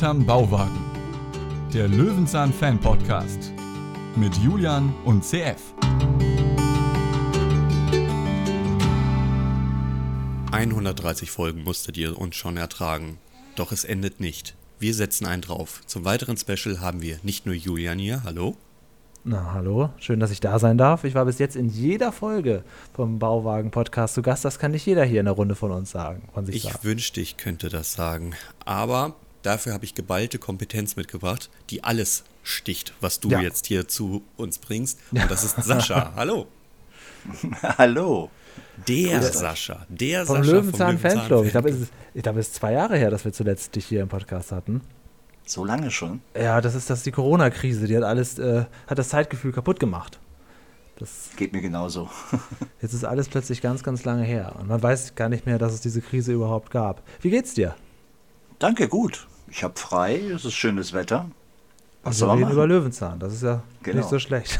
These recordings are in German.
Hinterm Bauwagen. Der Löwenzahn Fan Podcast mit Julian und CF. 130 Folgen musstet ihr uns schon ertragen. Doch es endet nicht. Wir setzen einen drauf. Zum weiteren Special haben wir nicht nur Julian hier, hallo. Na, hallo, schön, dass ich da sein darf. Ich war bis jetzt in jeder Folge vom Bauwagen-Podcast zu Gast. Das kann nicht jeder hier in der Runde von uns sagen. Von sich ich sagen. wünschte, ich könnte das sagen. Aber dafür habe ich geballte Kompetenz mitgebracht, die alles sticht, was du Ja. jetzt hier zu uns bringst. Und das ist Sascha. hallo. Hallo. Der Sascha. Der Vom Sascha Löwenzahn Fanclub. Ich glaube, es, ist- glaube, es ist zwei Jahre her, dass wir zuletzt dich hier im Podcast hatten. So lange schon? Ja, das ist das die Corona-Krise. Die hat alles, äh, hat das Zeitgefühl kaputt gemacht. Das, Geht mir genauso. jetzt ist alles plötzlich ganz, ganz lange her. Und man weiß gar nicht mehr, dass es diese Krise überhaupt gab. Wie geht's dir? Danke, gut. Ich habe frei, es ist schönes Wetter. Was Wir soll man reden über Löwenzahn. Das ist ja Genau. nicht so schlecht.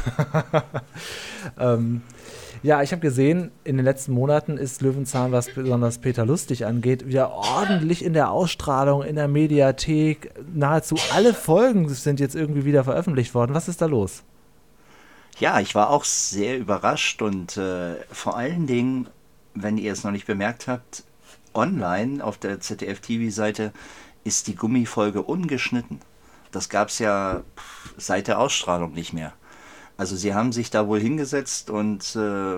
ähm, ja, ich habe gesehen, in den letzten Monaten ist Löwenzahn, was besonders Peter Lustig angeht, wieder ordentlich in der Ausstrahlung, in der Mediathek. Nahezu alle Folgen sind jetzt irgendwie wieder veröffentlicht worden. Was ist da los? Ja, ich war auch sehr überrascht und äh, vor allen Dingen, wenn ihr es noch nicht bemerkt habt, online auf der ZDF-TV-Seite ist die Gummifolge ungeschnitten. Das gab es ja seit der Ausstrahlung nicht mehr. Also sie haben sich da wohl hingesetzt und äh,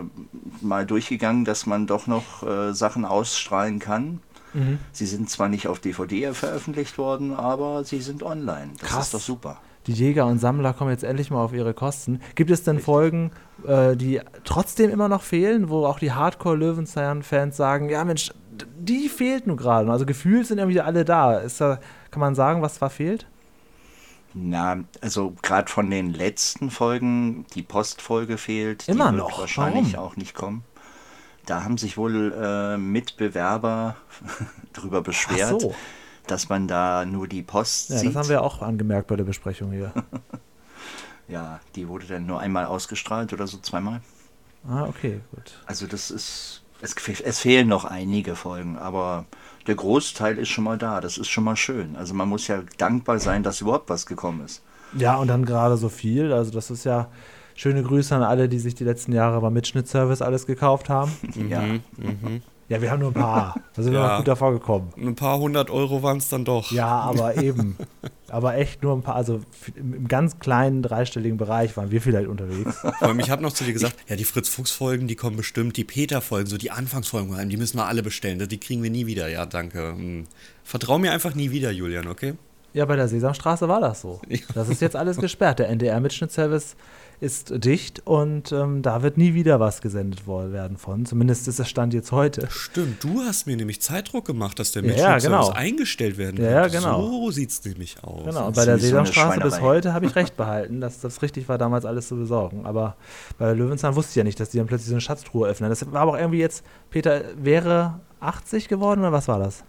mal durchgegangen, dass man doch noch äh, Sachen ausstrahlen kann. Sie sind zwar nicht auf DVD veröffentlicht worden, aber sie sind online. Das Krass. ist doch super. Die Jäger und Sammler kommen jetzt endlich mal auf ihre Kosten. Gibt es denn Folgen, äh, die trotzdem immer noch fehlen, wo auch die Hardcore-Löwenzahn-Fans sagen, ja Mensch, die fehlt nur gerade. Also gefühlt sind ja wieder alle da. Ist da. Kann man sagen, was da fehlt? Na, also gerade von den letzten Folgen, die Postfolge fehlt, Immer die wird noch? wahrscheinlich Warum? auch nicht kommen. Da haben sich wohl äh, Mitbewerber drüber beschwert, so. dass man da nur die Post Ja, sieht. das haben wir auch angemerkt bei der Besprechung hier. ja, die wurde dann nur einmal ausgestrahlt oder so zweimal. Ah, okay, gut. Also das ist, es, es fehlen noch einige Folgen, aber der Großteil ist schon mal da. Das ist schon mal schön. Also man muss ja dankbar sein, dass überhaupt was gekommen ist. Ja, und dann gerade so viel. Also, das ist ja schöne Grüße an alle, die sich die letzten Jahre beim Mitschnittservice alles gekauft haben. Ja. Ja, wir haben nur ein paar. Da sind wir Ja. noch gut davor gekommen. Ein paar hundert Euro waren es dann doch. Ja, aber eben. aber echt nur ein paar, also im, ganz kleinen dreistelligen Bereich waren wir vielleicht unterwegs. Allem, ich habe noch zu dir gesagt, ja, die Fritz-Fuchs-Folgen, die kommen bestimmt, die Peter-Folgen, so die Anfangsfolgen, die müssen wir alle bestellen, die kriegen wir nie wieder. Ja, danke. Hm. Vertrau mir einfach nie wieder, Julian, okay? Ja, bei der Sesamstraße war das so. Das ist jetzt alles gesperrt. Der NDR-Mitschnittservice ist dicht und ähm, da wird nie wieder was gesendet werden von. Zumindest ist der Stand jetzt heute. Stimmt, du hast mir nämlich Zeitdruck gemacht, dass der Ja, ja, genau. eingestellt werden Ja, ja, genau. So sieht's nämlich aus. Genau, und bei der Sesamstraße bis heute habe ich recht behalten, dass das richtig war, damals alles zu besorgen. Aber bei Löwenzahn wusste ich ja nicht, dass die dann plötzlich so eine Schatztruhe öffnen. Das war aber auch irgendwie jetzt, Peter wäre 80 geworden oder was war das?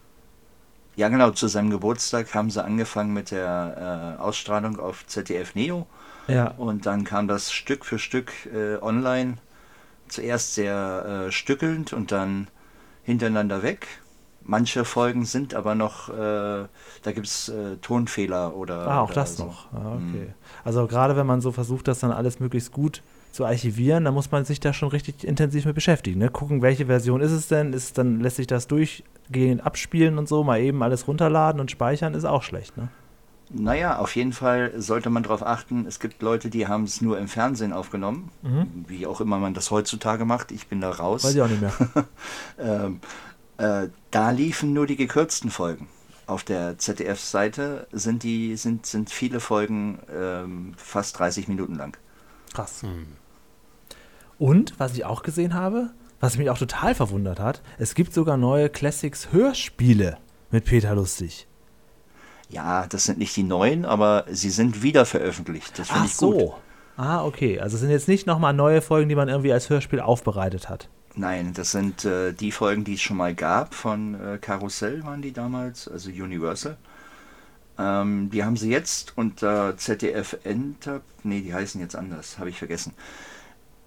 Ja, genau, zu seinem Geburtstag haben sie angefangen mit der äh, Ausstrahlung auf ZDF Neo Ja. und dann kam das Stück für Stück äh, online. Zuerst sehr äh, stückelnd und dann hintereinander weg. Manche Folgen sind aber noch, äh, da gibt es äh, Tonfehler oder. Ah, auch oder das so. noch. Ah, Mhm. okay. Also gerade wenn man so versucht, das dann alles möglichst gut zu archivieren, dann muss man sich da schon richtig intensiv mit beschäftigen. Ne? Gucken, welche Version ist es denn? Ist dann lässt sich das durchgehend abspielen und so, mal eben alles runterladen und speichern, ist auch schlecht. Ne? Naja, auf jeden Fall sollte man darauf achten, es gibt Leute, die haben es nur im Fernsehen aufgenommen, wie auch immer man das heutzutage macht. Ich bin da raus. Weiß ich auch nicht mehr. Ähm, äh, da liefen nur die gekürzten Folgen. Auf der ZDF-Seite sind die sind, sind viele Folgen ähm, fast 30 Minuten lang. Krass. Und, was ich auch gesehen habe, was mich auch total verwundert hat, es gibt sogar neue Classics Hörspiele mit Peter Lustig. Ja, das sind nicht die neuen, aber sie sind wieder veröffentlicht. Das finde Ach ich gut. so. Ah, okay. Also es sind jetzt nicht nochmal neue Folgen, die man irgendwie als Hörspiel aufbereitet hat. Nein, das sind äh, die Folgen, die es schon mal gab. Von äh, Karussell waren die damals, also Universal. Ähm, die haben sie jetzt unter ZDF Enter. Nee, die heißen jetzt anders, habe ich vergessen.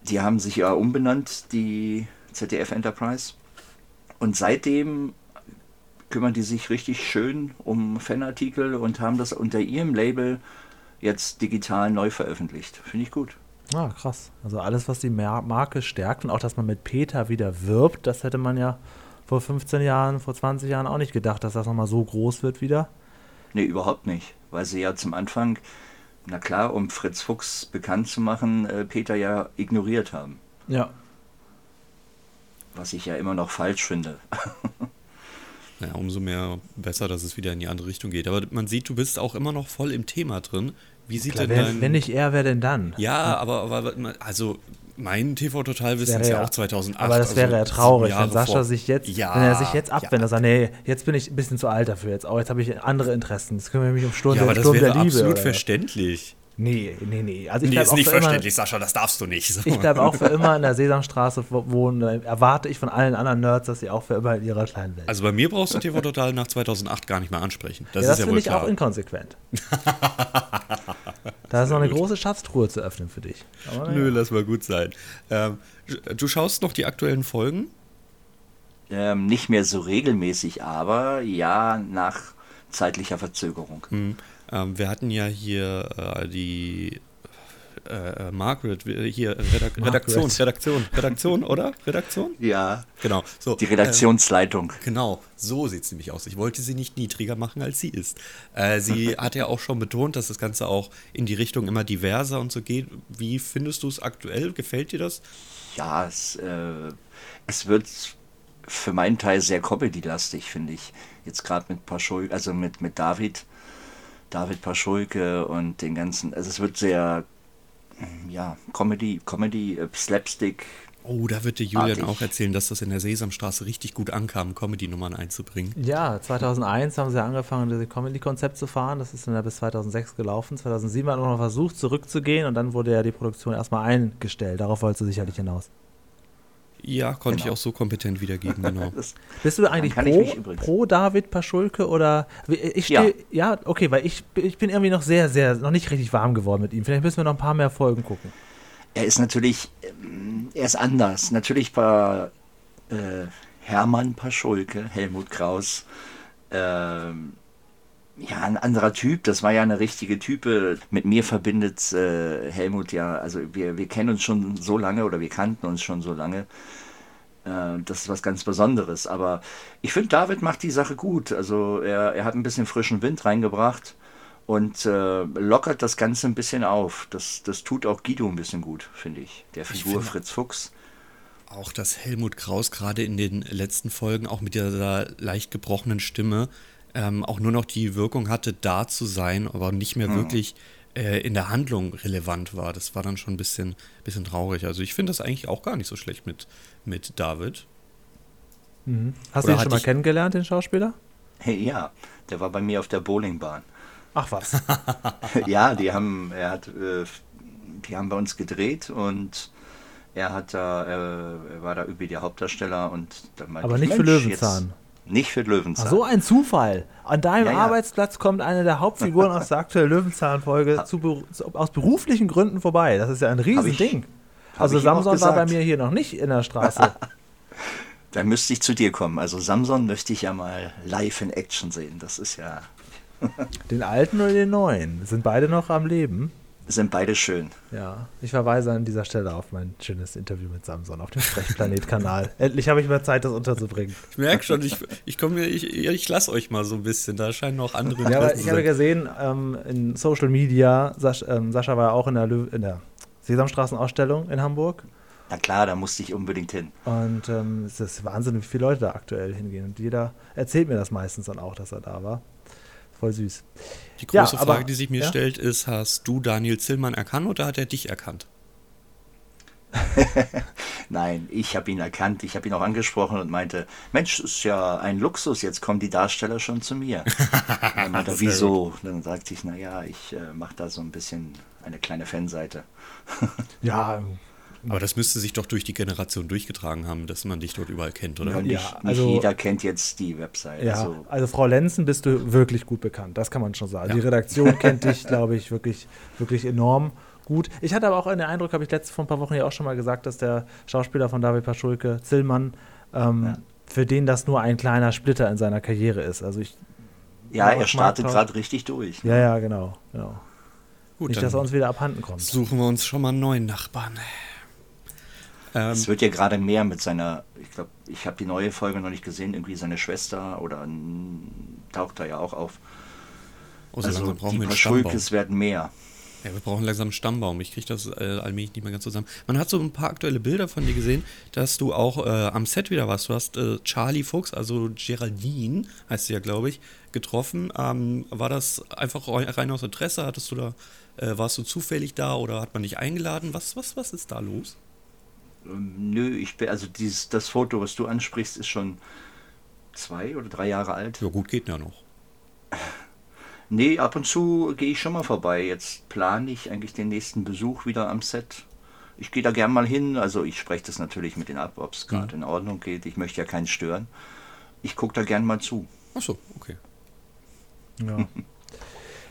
Die haben sich ja umbenannt, die ZDF Enterprise. Und seitdem kümmern die sich richtig schön um Fanartikel und haben das unter ihrem Label jetzt digital neu veröffentlicht. Finde ich gut. Ah, krass. Also alles, was die Marke stärkt und auch, dass man mit Peter wieder wirbt, das hätte man ja vor 15 Jahren, vor 20 Jahren auch nicht gedacht, dass das nochmal so groß wird wieder. Nee, überhaupt nicht. Weil sie ja zum Anfang, na klar, um Fritz Fuchs bekannt zu machen, äh, Peter ja ignoriert haben. Ja. Was ich ja immer noch falsch finde. Naja, umso mehr besser, dass es wieder in die andere Richtung geht. Aber man sieht, du bist auch immer noch voll im Thema drin. Wie sieht Klar, denn dein... wenn nicht er, wer denn dann? Ja, aber, aber also mein TV-Total-Wissen ist ja auch 2008. Aber das wäre also ja traurig, wenn Sascha vor- sich jetzt, ja, wenn er sich jetzt abwendet, ja. sagt, nee, jetzt bin ich ein bisschen zu alt dafür, jetzt, oh, jetzt habe ich andere Interessen, jetzt kümmere ich mich um Sturm, Ja, aber das Sturm wäre Liebe. absolut oder? verständlich. Nee, nee, nee. Also ich Nee, ist nicht für immer, verständlich, Sascha, das darfst du nicht. So. ich bleibe auch für immer in der Sesamstraße wo- wohnen. Da erwarte ich von allen anderen Nerds, dass sie auch für immer in ihrer kleinen Welt. Also bei mir brauchst du TV-Total nach 2008 gar nicht mehr ansprechen. Das ja, das ist ja finde wohl ich klar. auch inkonsequent. da ist noch eine große Schatztruhe zu öffnen für dich. Aber Nö, naja. lass mal gut sein. Ähm, du schaust noch die aktuellen Folgen? Ähm, nicht mehr so regelmäßig, aber ja, nach zeitlicher Verzögerung. Hm. Ähm, wir hatten ja hier äh, die äh, äh, Margaret, hier Redak Redaktion, Redaktion, Redaktion, oder? Redaktion? Ja, Genau. So, die Redaktionsleitung. Äh, genau, so sieht es nämlich aus. Ich wollte sie nicht niedriger machen, als sie ist. Äh, sie hat ja auch schon betont, dass das Ganze auch in die Richtung immer diverser und so geht. Wie findest du es aktuell? Gefällt dir das? Ja, es, äh, es wird für meinen Teil sehr Comedy-lastig, finde ich. Jetzt gerade mit Paschulke, also mit, mit David, David Paschulke und den ganzen, also es wird sehr, mm, ja, Comedy, Comedy, äh, Slapstick. Oh, da wird dir Julian Artig. auch erzählen, dass das in der Sesamstraße richtig gut ankam, Comedy-Nummern einzubringen. Ja, 2001 haben sie angefangen, das Comedy-Konzept zu fahren. Das ist dann ja bis 2006 gelaufen. 2007 hat man noch versucht, zurückzugehen und dann wurde ja die Produktion erstmal eingestellt. Darauf wolltest du sicherlich hinaus. Ja, konnte Genau. ich auch so kompetent wiedergeben, genau. Das, Bist du eigentlich pro, pro David Paschulke oder ich Ja. stehe ja. okay, weil ich, ich bin irgendwie noch sehr sehr noch nicht richtig warm geworden mit ihm. Vielleicht müssen wir noch ein paar mehr Folgen gucken. er ist natürlich, ähm, er ist anders. Natürlich war äh, Hermann Paschulke, Helmut Kraus, ähm, ja, ein anderer Typ. Das war ja eine richtige Type. Mit mir verbindet äh, Helmut ja, also wir, wir kennen uns schon so lange oder wir kannten uns schon so lange. Äh, das ist was ganz Besonderes. Aber ich finde, David macht die Sache gut. Also er, er hat ein bisschen frischen Wind reingebracht und äh, lockert das Ganze ein bisschen auf. Das, das tut auch Guido ein bisschen gut, finde ich. Der Figur finde- Fritz Fuchs. Auch dass Helmut Kraus gerade in den letzten Folgen auch mit dieser leicht gebrochenen Stimme ähm, auch nur noch die Wirkung hatte, da zu sein, aber nicht mehr wirklich äh, in der Handlung relevant war. Das war dann schon ein bisschen, bisschen traurig. Also ich finde das eigentlich auch gar nicht so schlecht mit, mit David. Mhm. Hast Oder du ihn schon mal kennengelernt, den Schauspieler? Hey, ja, der war bei mir auf der Bowlingbahn. Ach was. ja, die haben, er hat, äh, die haben bei uns gedreht und er hat da, äh, er war da übrigens der Hauptdarsteller und dann meinte Aber ich, nicht für Mensch, Löwenzahn. Jetzt, nicht für Löwenzahn. Ach, so ein Zufall. An deinem Ja, ja. Arbeitsplatz kommt eine der Hauptfiguren aus der aktuellen Löwenzahn-Folge aus beruflichen Gründen vorbei. Das ist ja ein Riesending. Also Samson war bei mir hier noch nicht in der Straße. Dann müsste ich zu dir kommen. Also Samson möchte ich ja mal live in Action sehen. Das ist ja, den alten oder den neuen? Sind beide noch am Leben? Sind beide schön. Ja, ich verweise an dieser Stelle auf mein schönes Interview mit Samson auf dem Sprechplanet-Kanal. Endlich habe ich mal Zeit, das unterzubringen. Ich merke schon, ich, ich komme ich, ich lasse euch mal so ein bisschen. Da scheinen noch andere Ja, aber ich zu habe gesehen, ähm, in Social Media, Sasch, ähm, Sascha war ja auch in der, Lö in der Sesamstraßenausstellung in Hamburg. Na klar, da musste ich unbedingt hin. Und ähm, es ist Wahnsinn, wie viele Leute da aktuell hingehen. Und jeder erzählt mir das meistens dann auch, dass er da war. Voll süß. Die Ja, große aber- Frage, die sich mir ja? stellt, ist: Hast du Daniel Zillmann erkannt oder hat er dich erkannt? Nein, ich habe ihn erkannt, ich habe ihn auch angesprochen und meinte, Mensch, ist ja ein Luxus, jetzt kommen die Darsteller schon zu mir. dann meinte wieso? Dann sagte ich, naja, ich äh, mache da so ein bisschen eine kleine Fanseite. Ja, Aber das müsste sich doch durch die Generation durchgetragen haben, dass man dich dort überall kennt, oder? Ja, nicht, Ja, nicht also- jeder kennt jetzt die Website. ja. Also, Also Frau Lenzen bist du wirklich gut bekannt, das kann man schon sagen. Ja. Die Redaktion kennt dich, glaube ich, wirklich, wirklich enorm gut. Ich hatte aber auch den Eindruck, habe ich letzte vor ein paar Wochen ja auch schon mal gesagt, dass der Schauspieler von David Paschulke, Zillmann, ähm, für den das nur ein kleiner Splitter in seiner Karriere ist. Also ich ja, er startet gerade richtig durch. Ne? Ja, ja, genau, genau. Gut, Nicht, dass er uns wieder abhanden kommt. Suchen wir uns schon mal einen neuen Nachbarn. Ähm, es wird ja gerade mehr mit seiner, ich glaube, ich habe die neue Folge noch nicht gesehen, irgendwie seine Schwester oder taucht da ja auch auf. Oh, so also die Paschulkes werden mehr. Ja, wir brauchen langsam einen Stammbaum. Ich kriege das äh, allmählich nicht mehr ganz zusammen. Man hat so ein paar aktuelle Bilder von dir gesehen, dass du auch äh, am Set wieder warst. Du hast äh, Charlie Fuchs, also Geraldine, heißt sie ja, glaube ich, getroffen. Ähm, war das einfach rein aus Interesse? Hattest du da, äh, warst du zufällig da oder hat man dich eingeladen? Was, was, was ist da los? Nö, ich bin, also dieses, das Foto, was du ansprichst, ist schon zwei oder drei Jahre alt. Ja, gut, geht ja noch. Nee, ab und zu gehe ich schon mal vorbei. Jetzt plane ich eigentlich den nächsten Besuch wieder am Set. Ich gehe da gern mal hin. Also ich spreche das natürlich mit denen ab, ob es gerade mhm. in Ordnung geht. Ich möchte ja keinen stören. Ich gucke da gern mal zu. Ach so, okay. Ja.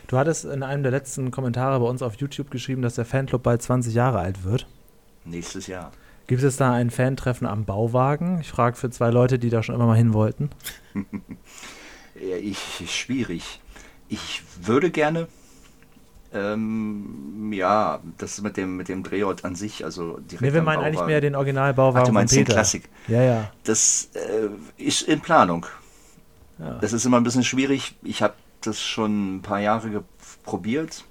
du hattest in einem der letzten Kommentare bei uns auf YouTube geschrieben, dass der Fanclub bald 20 Jahre alt wird. Nächstes Jahr. Gibt es da ein Fantreffen am Bauwagen? Ich frage für zwei Leute, die da schon immer mal hin wollten. ich, schwierig. Ich würde gerne, ähm, ja, das mit dem, mit dem Drehort an sich, also direkt. Nee, wir meinen eigentlich mehr den Originalbauwagen. Ach, du meinst den Klassik. Ja, ja. Das äh, ist in Planung. Ja. Das ist immer ein bisschen schwierig. Ich habe das schon ein paar Jahre probiert,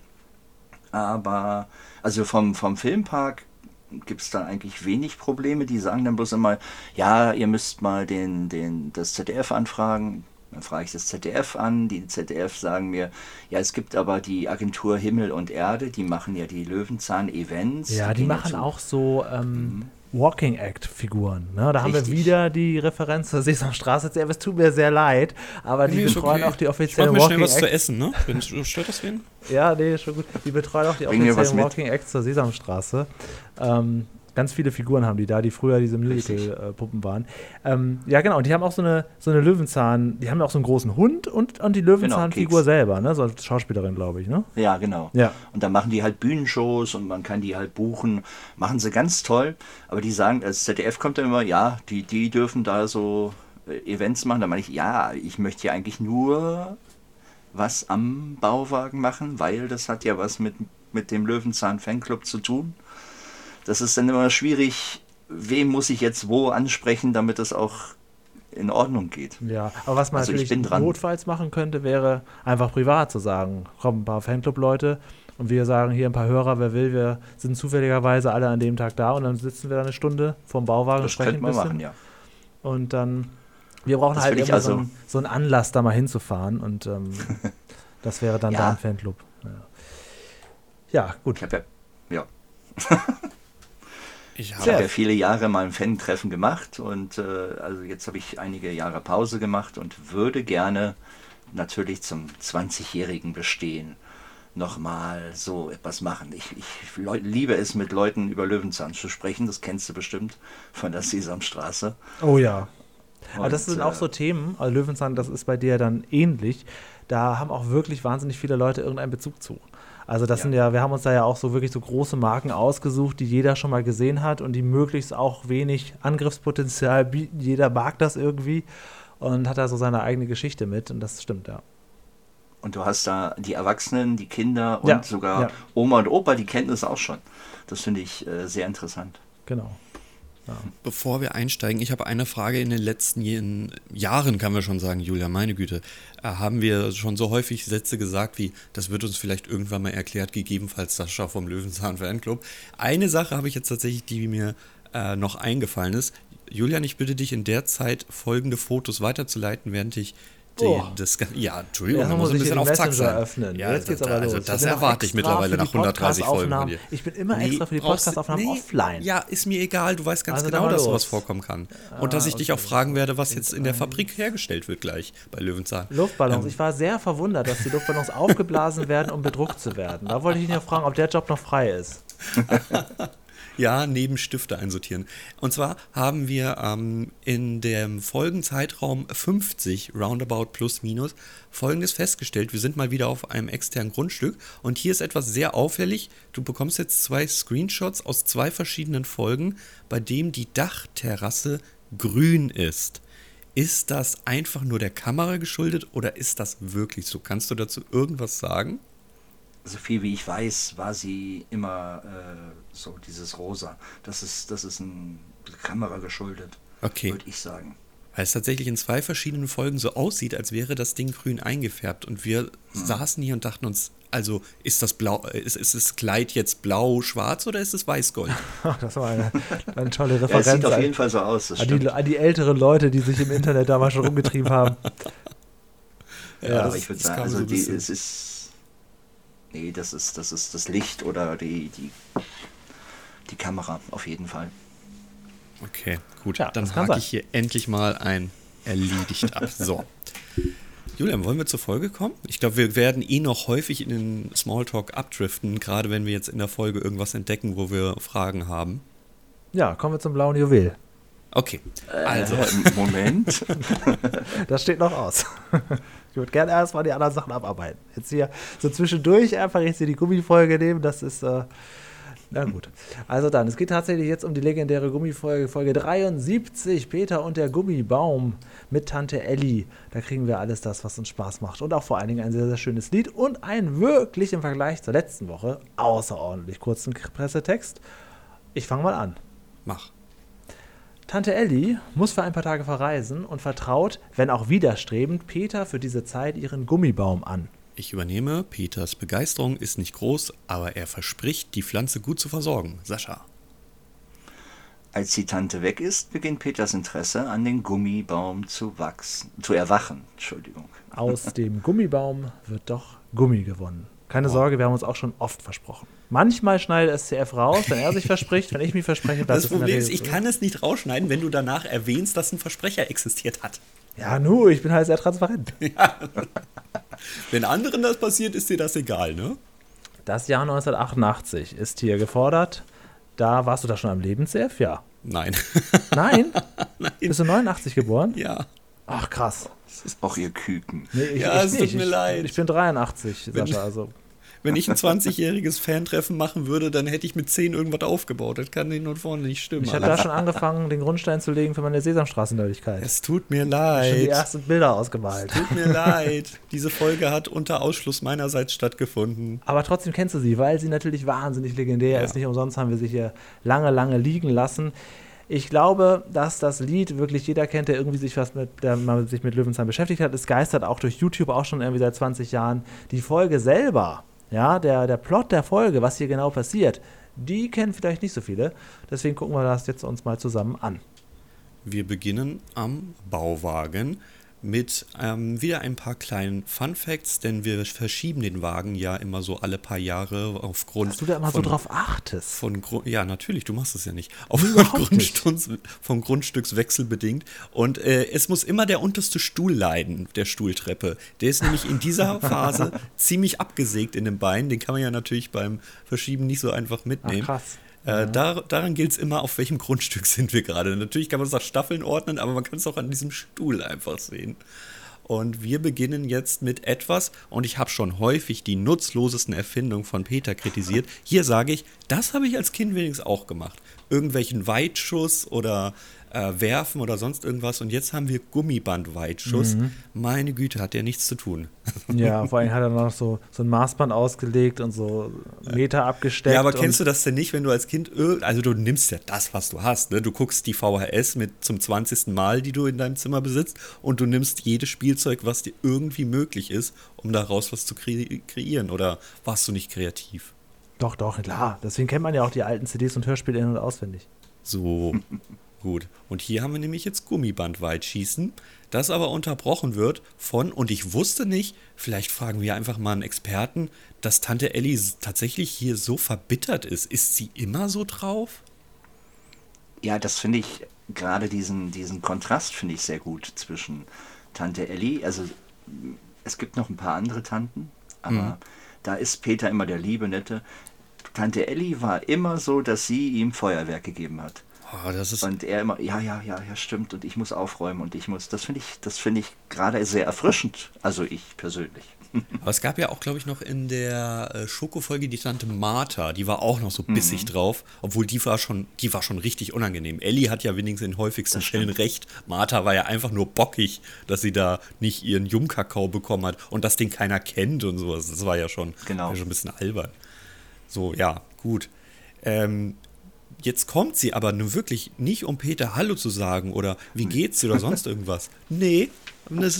aber also vom, vom Filmpark gibt es da eigentlich wenig Probleme. Die sagen dann bloß immer, ja, ihr müsst mal den, den, das ZDF anfragen. Dann frage ich das ZDF an. Die ZDF sagen mir, ja, es gibt aber die Agentur Himmel und Erde, die machen ja die Löwenzahn-Events. Ja, die, die machen auch so ähm, mhm. Walking Act-Figuren. Ne? Da Richtig. haben wir wieder die Referenz zur Sesamstraße. Es tut mir sehr leid, aber die nee, betreuen okay. auch die offiziellen ich Walking schnell was zu essen, ne? Stört das wen? Ja, nee, schon gut. Die betreuen auch die offiziellen Walking Acts zur Sesamstraße. Ähm, Ganz viele Figuren haben die da, die früher diese Musical-Puppen waren. Ähm, ja, genau. Und die haben auch so eine, so eine Löwenzahn, die haben auch so einen großen Hund und, und die Löwenzahn-Figur genau, selber, ne? So als Schauspielerin, glaube ich, ne? Ja, genau. Ja. Und dann machen die halt Bühnenshows und man kann die halt buchen. Machen sie ganz toll. Aber die sagen, das ZDF kommt dann immer, ja, die, die dürfen da so äh, Events machen. Da meine ich, ja, ich möchte ja eigentlich nur was am Bauwagen machen, weil das hat ja was mit, mit dem Löwenzahn Fanclub zu tun das ist dann immer schwierig, wem muss ich jetzt wo ansprechen, damit das auch in Ordnung geht. Ja, aber was man also natürlich notfalls machen könnte, wäre einfach privat zu sagen, kommen ein paar Fanclub-Leute und wir sagen hier ein paar Hörer, wer will, wir sind zufälligerweise alle an dem Tag da und dann sitzen wir da eine Stunde vorm Bauwagen das und sprechen ein bisschen. Machen, ja. Und dann, wir brauchen das halt immer also so, einen, so, einen Anlass, da mal hinzufahren und ähm, das wäre dann ja. da ein Fanclub. Ja, ja gut. Ich ja. Ich habe ja viele Jahre mal ein Fan-Treffen gemacht und äh, also jetzt habe ich einige Jahre Pause gemacht und würde gerne natürlich zum 20-jährigen Bestehen nochmal so etwas machen. Ich, ich liebe es, mit Leuten über Löwenzahn zu sprechen. Das kennst du bestimmt von der Sesamstraße. Oh ja. Und, Aber das sind auch so Themen, also Löwenzahn, das ist bei dir dann ähnlich. Da haben auch wirklich wahnsinnig viele Leute irgendeinen Bezug zu. Also das ja. sind ja, wir haben uns da ja auch so wirklich so große Marken ausgesucht, die jeder schon mal gesehen hat und die möglichst auch wenig Angriffspotenzial bieten. Jeder mag das irgendwie und hat da so seine eigene Geschichte mit und das stimmt, ja. Und du hast da die Erwachsenen, die Kinder und ja, sogar ja. Oma und Opa, die kennen das auch schon. Das finde ich äh, sehr interessant. Genau. Ja. Bevor wir einsteigen, ich habe eine Frage in den letzten Jahren, kann man schon sagen, Julia, meine Güte, äh, haben wir schon so häufig Sätze gesagt wie, das wird uns vielleicht irgendwann mal erklärt, gegebenenfalls Sascha vom Löwenzahn Fanclub. Eine Sache habe ich jetzt tatsächlich, die mir äh, noch eingefallen ist. Julian, ich bitte dich in der Zeit folgende Fotos weiterzuleiten, während ich die, das, ja, Entschuldigung, ja, man muss ein bisschen auf Zack sein. Öffnen. Ja, Jetzt geht's aber also los. das erwarte ich mittlerweile nach 130 Folgen von dir. Ich bin immer nee, extra für die Podcastaufnahmen nee, offline. Ja, ist mir egal, du weißt ganz also genau, dass sowas vorkommen kann. Und dass ich okay. dich auch fragen werde, was jetzt in der Fabrik hergestellt wird gleich bei Löwenzahn. Luftballons. Ähm. Ich war sehr verwundert, dass die Luftballons aufgeblasen werden, um bedruckt zu werden. Da wollte ich ihn ja fragen, ob der Job noch frei ist. Ja, neben Stifte einsortieren. Und zwar haben wir ähm, in dem Folgenzeitraum 50, roundabout plus minus, folgendes festgestellt. Wir sind mal wieder auf einem externen Grundstück und hier ist etwas sehr auffällig. Du bekommst jetzt zwei Screenshots aus zwei verschiedenen Folgen, bei dem die Dachterrasse grün ist. Ist das einfach nur der Kamera geschuldet oder ist das wirklich so? Kannst du dazu irgendwas sagen? So viel wie ich weiß, war sie immer äh, so dieses Rosa. Das ist, das ist ein Kamera geschuldet, Okay. würde ich sagen. Weil es tatsächlich in zwei verschiedenen Folgen so aussieht, als wäre das Ding grün eingefärbt. Und wir saßen hier und dachten uns, also ist das blau, äh, ist, ist das Kleid jetzt blau, schwarz oder ist es weiß-gold? Das war eine, eine tolle Ja, es Referenz sieht auf jeden Fall so aus, das an, die, an die älteren Leute, die sich im Internet damals schon rumgetrieben haben. Ja, Aber das- ich würde sagen, also die, es ist. Nee, das ist, das ist das Licht oder die, die, die Kamera, auf jeden Fall. Okay, gut. Ja, Dann hake ich hier endlich mal ein erledigt ab. So. Julian, wollen wir zur Folge kommen? Ich glaube, wir werden eh noch häufig in den Smalltalk abdriften, gerade wenn wir jetzt in der Folge irgendwas entdecken, wo wir Fragen haben. Ja, kommen wir zum blauen Juwel. Okay, also, Äh, Moment. Das steht noch aus. Ich würde gerne erstmal die anderen Sachen abarbeiten. Jetzt hier so zwischendurch einfach jetzt hier die Gummifolge nehmen, das ist. Äh, na gut. Also dann, es geht tatsächlich jetzt um die legendäre Gummifolge, Folge 73, Peter und der Gummibaum mit Tante Elli. Da kriegen wir alles das, was uns Spaß macht. Und auch vor allen Dingen ein sehr, sehr schönes Lied und einen wirklich im Vergleich zur letzten Woche außerordentlich kurzen Pressetext. Ich fange mal an. mach. Tante Elli muss für ein paar Tage verreisen und vertraut, wenn auch widerstrebend, Peter für diese Zeit ihren Gummibaum an. Ich übernehme, Peters Begeisterung ist nicht groß, aber er verspricht, die Pflanze gut zu versorgen. Sascha. Als die Tante weg ist, beginnt Peters Interesse an den Gummibaum zu wachsen, zu erwachen. Entschuldigung. Aus dem Gummibaum wird doch Gummi gewonnen. Keine Sorge, wir haben uns auch schon oft versprochen. Manchmal schneidet SCF raus, wenn er sich verspricht, wenn ich mich verspreche, Das der Problem ist, ich kann es nicht rausschneiden, wenn du danach erwähnst, dass ein Versprecher existiert hat. Ja, nu, ich bin halt sehr transparent. Wenn anderen das passiert, ist dir das egal, ne? Das Jahr 1988 ist hier gefordert. Da warst du da schon am Leben, CF? Ja. Nein. Nein? Nein. Bist du 89 geboren? Ja. Ach, krass. Das ist auch ihr Küken. Nee, ich, Ja, ich es tut nicht. mir ich, leid. Ich bin 83, Sascha. Also, Wenn ich ein 20-jähriges Fantreffen machen würde, dann hätte ich mit 10 irgendwas aufgebaut. Das kann hin und vorne nicht stimmen. ich habe da schon angefangen, den Grundstein zu legen für meine Sesamstraßenneuigkeit. es tut mir Schon die leid. ersten Bilder ausgemalt. Tut mir leid. Diese Folge hat unter Ausschluss meinerseits stattgefunden. Aber trotzdem kennst du sie, weil sie natürlich wahnsinnig legendär Ja. ist. Nicht umsonst haben wir sie hier lange, lange liegen lassen. Ich glaube, dass das Lied wirklich jeder kennt, der irgendwie sich was mit, der mal sich mit Löwenzahn beschäftigt hat. Es geistert auch durch YouTube auch schon irgendwie seit 20 Jahren. Die Folge selber, ja, der, der Plot der Folge, was hier genau passiert, die kennen vielleicht nicht so viele. Deswegen gucken wir das jetzt uns mal zusammen an. Wir beginnen am Bauwagen mit ähm, wieder ein paar kleinen Fun Facts, denn wir verschieben den Wagen ja immer so alle paar Jahre aufgrund Dass du da immer so von, drauf achtest. von ja natürlich, du machst es ja nicht, aufgrund. Grundstücks, vom Grundstückswechsel bedingt und äh, es muss immer der unterste Stuhl leiden, der Stuhltreppe. Der ist nämlich in dieser Phase ziemlich abgesägt in den Beinen, den kann man ja natürlich beim Verschieben nicht so einfach mitnehmen. Ach, krass. Äh, da, daran gilt es immer, auf welchem Grundstück sind wir gerade. Natürlich kann man es nach Staffeln ordnen, aber man kann es auch an diesem Stuhl einfach sehen. Und wir beginnen jetzt mit etwas, und ich habe schon häufig die nutzlosesten Erfindungen von Peter kritisiert. Hier sage ich, das habe ich als Kind wenigstens auch gemacht. Irgendwelchen Weitschuss oder äh, Werfen oder sonst irgendwas. Und jetzt haben wir Gummiband-Weitschuss. Meine Güte, hat der nichts zu tun. Ja, vor allem hat er noch so, so ein Maßband ausgelegt und so Meter abgesteckt. Ja, aber kennst du das denn nicht, wenn du als Kind, also du nimmst ja das, was du hast, ne? Du guckst die VHS mit zum 20. Mal, die du in deinem Zimmer besitzt, und du nimmst jedes Spielzeug, was dir irgendwie möglich ist, um daraus was zu kre kreieren. Oder warst du nicht kreativ? Doch, doch, klar. Deswegen kennt man ja auch die alten CDs und Hörspiele in- und auswendig. So, gut. Und hier haben wir nämlich jetzt Gummibandweitschießen, das aber unterbrochen wird von, und ich wusste nicht, vielleicht fragen wir einfach mal einen Experten, dass Tante Ellie tatsächlich hier so verbittert ist. Ist sie immer so drauf? Ja, das finde ich, gerade diesen, diesen Kontrast finde ich sehr gut zwischen Tante Elli. Also es gibt noch ein paar andere Tanten, aber da ist Peter immer der liebe, nette. Tante Elli war immer so, dass sie ihm Feuerwerk gegeben hat. Oh, das ist Und er immer, ja, ja, ja, ja, stimmt, und ich muss aufräumen und ich muss, das finde ich, das finde ich gerade sehr erfrischend. Also ich persönlich. Aber es gab ja auch, glaube ich, noch in der äh, Schoko-Folge die Tante Martha, die war auch noch so bissig mhm. drauf, obwohl die war schon, die war schon richtig unangenehm. Ellie hat ja wenigstens in den häufigsten Fällen recht. Martha war ja einfach nur bockig, dass sie da nicht ihren Jungkakao bekommen hat und dass den keiner kennt und sowas. Das war ja schon, genau. schon ein bisschen albern. So, ja, gut. Ähm, jetzt kommt sie aber nun wirklich nicht, um Peter Hallo zu sagen oder wie geht's dir oder sonst irgendwas. Nee,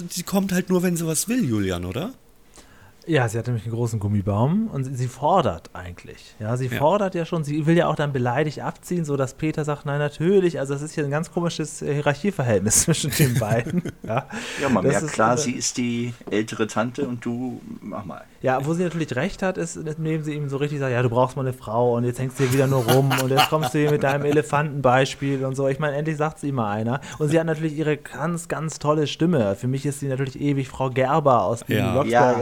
sie kommt halt nur, wenn sie was will, Julian, oder? Ja, sie hat nämlich einen großen Gummibaum und sie fordert eigentlich. Ja, sie ja. fordert ja schon, sie will ja auch dann beleidigt abziehen, so dass Peter sagt, nein, natürlich. Also es ist hier ein ganz komisches äh, Hierarchieverhältnis zwischen den beiden. ja, ja man das merkt klar, eine, sie ist die ältere Tante und du mach mal. Ja, wo sie natürlich recht hat, ist, indem sie ihm so richtig sagt, ja, du brauchst mal eine Frau und jetzt hängst du hier wieder nur rum und jetzt kommst du hier mit deinem Elefantenbeispiel und so. Ich meine, endlich sagt sie mal einer. Und sie hat natürlich ihre ganz, ganz tolle Stimme. Für mich ist sie natürlich ewig Frau Gerber aus ja. Blocksberg.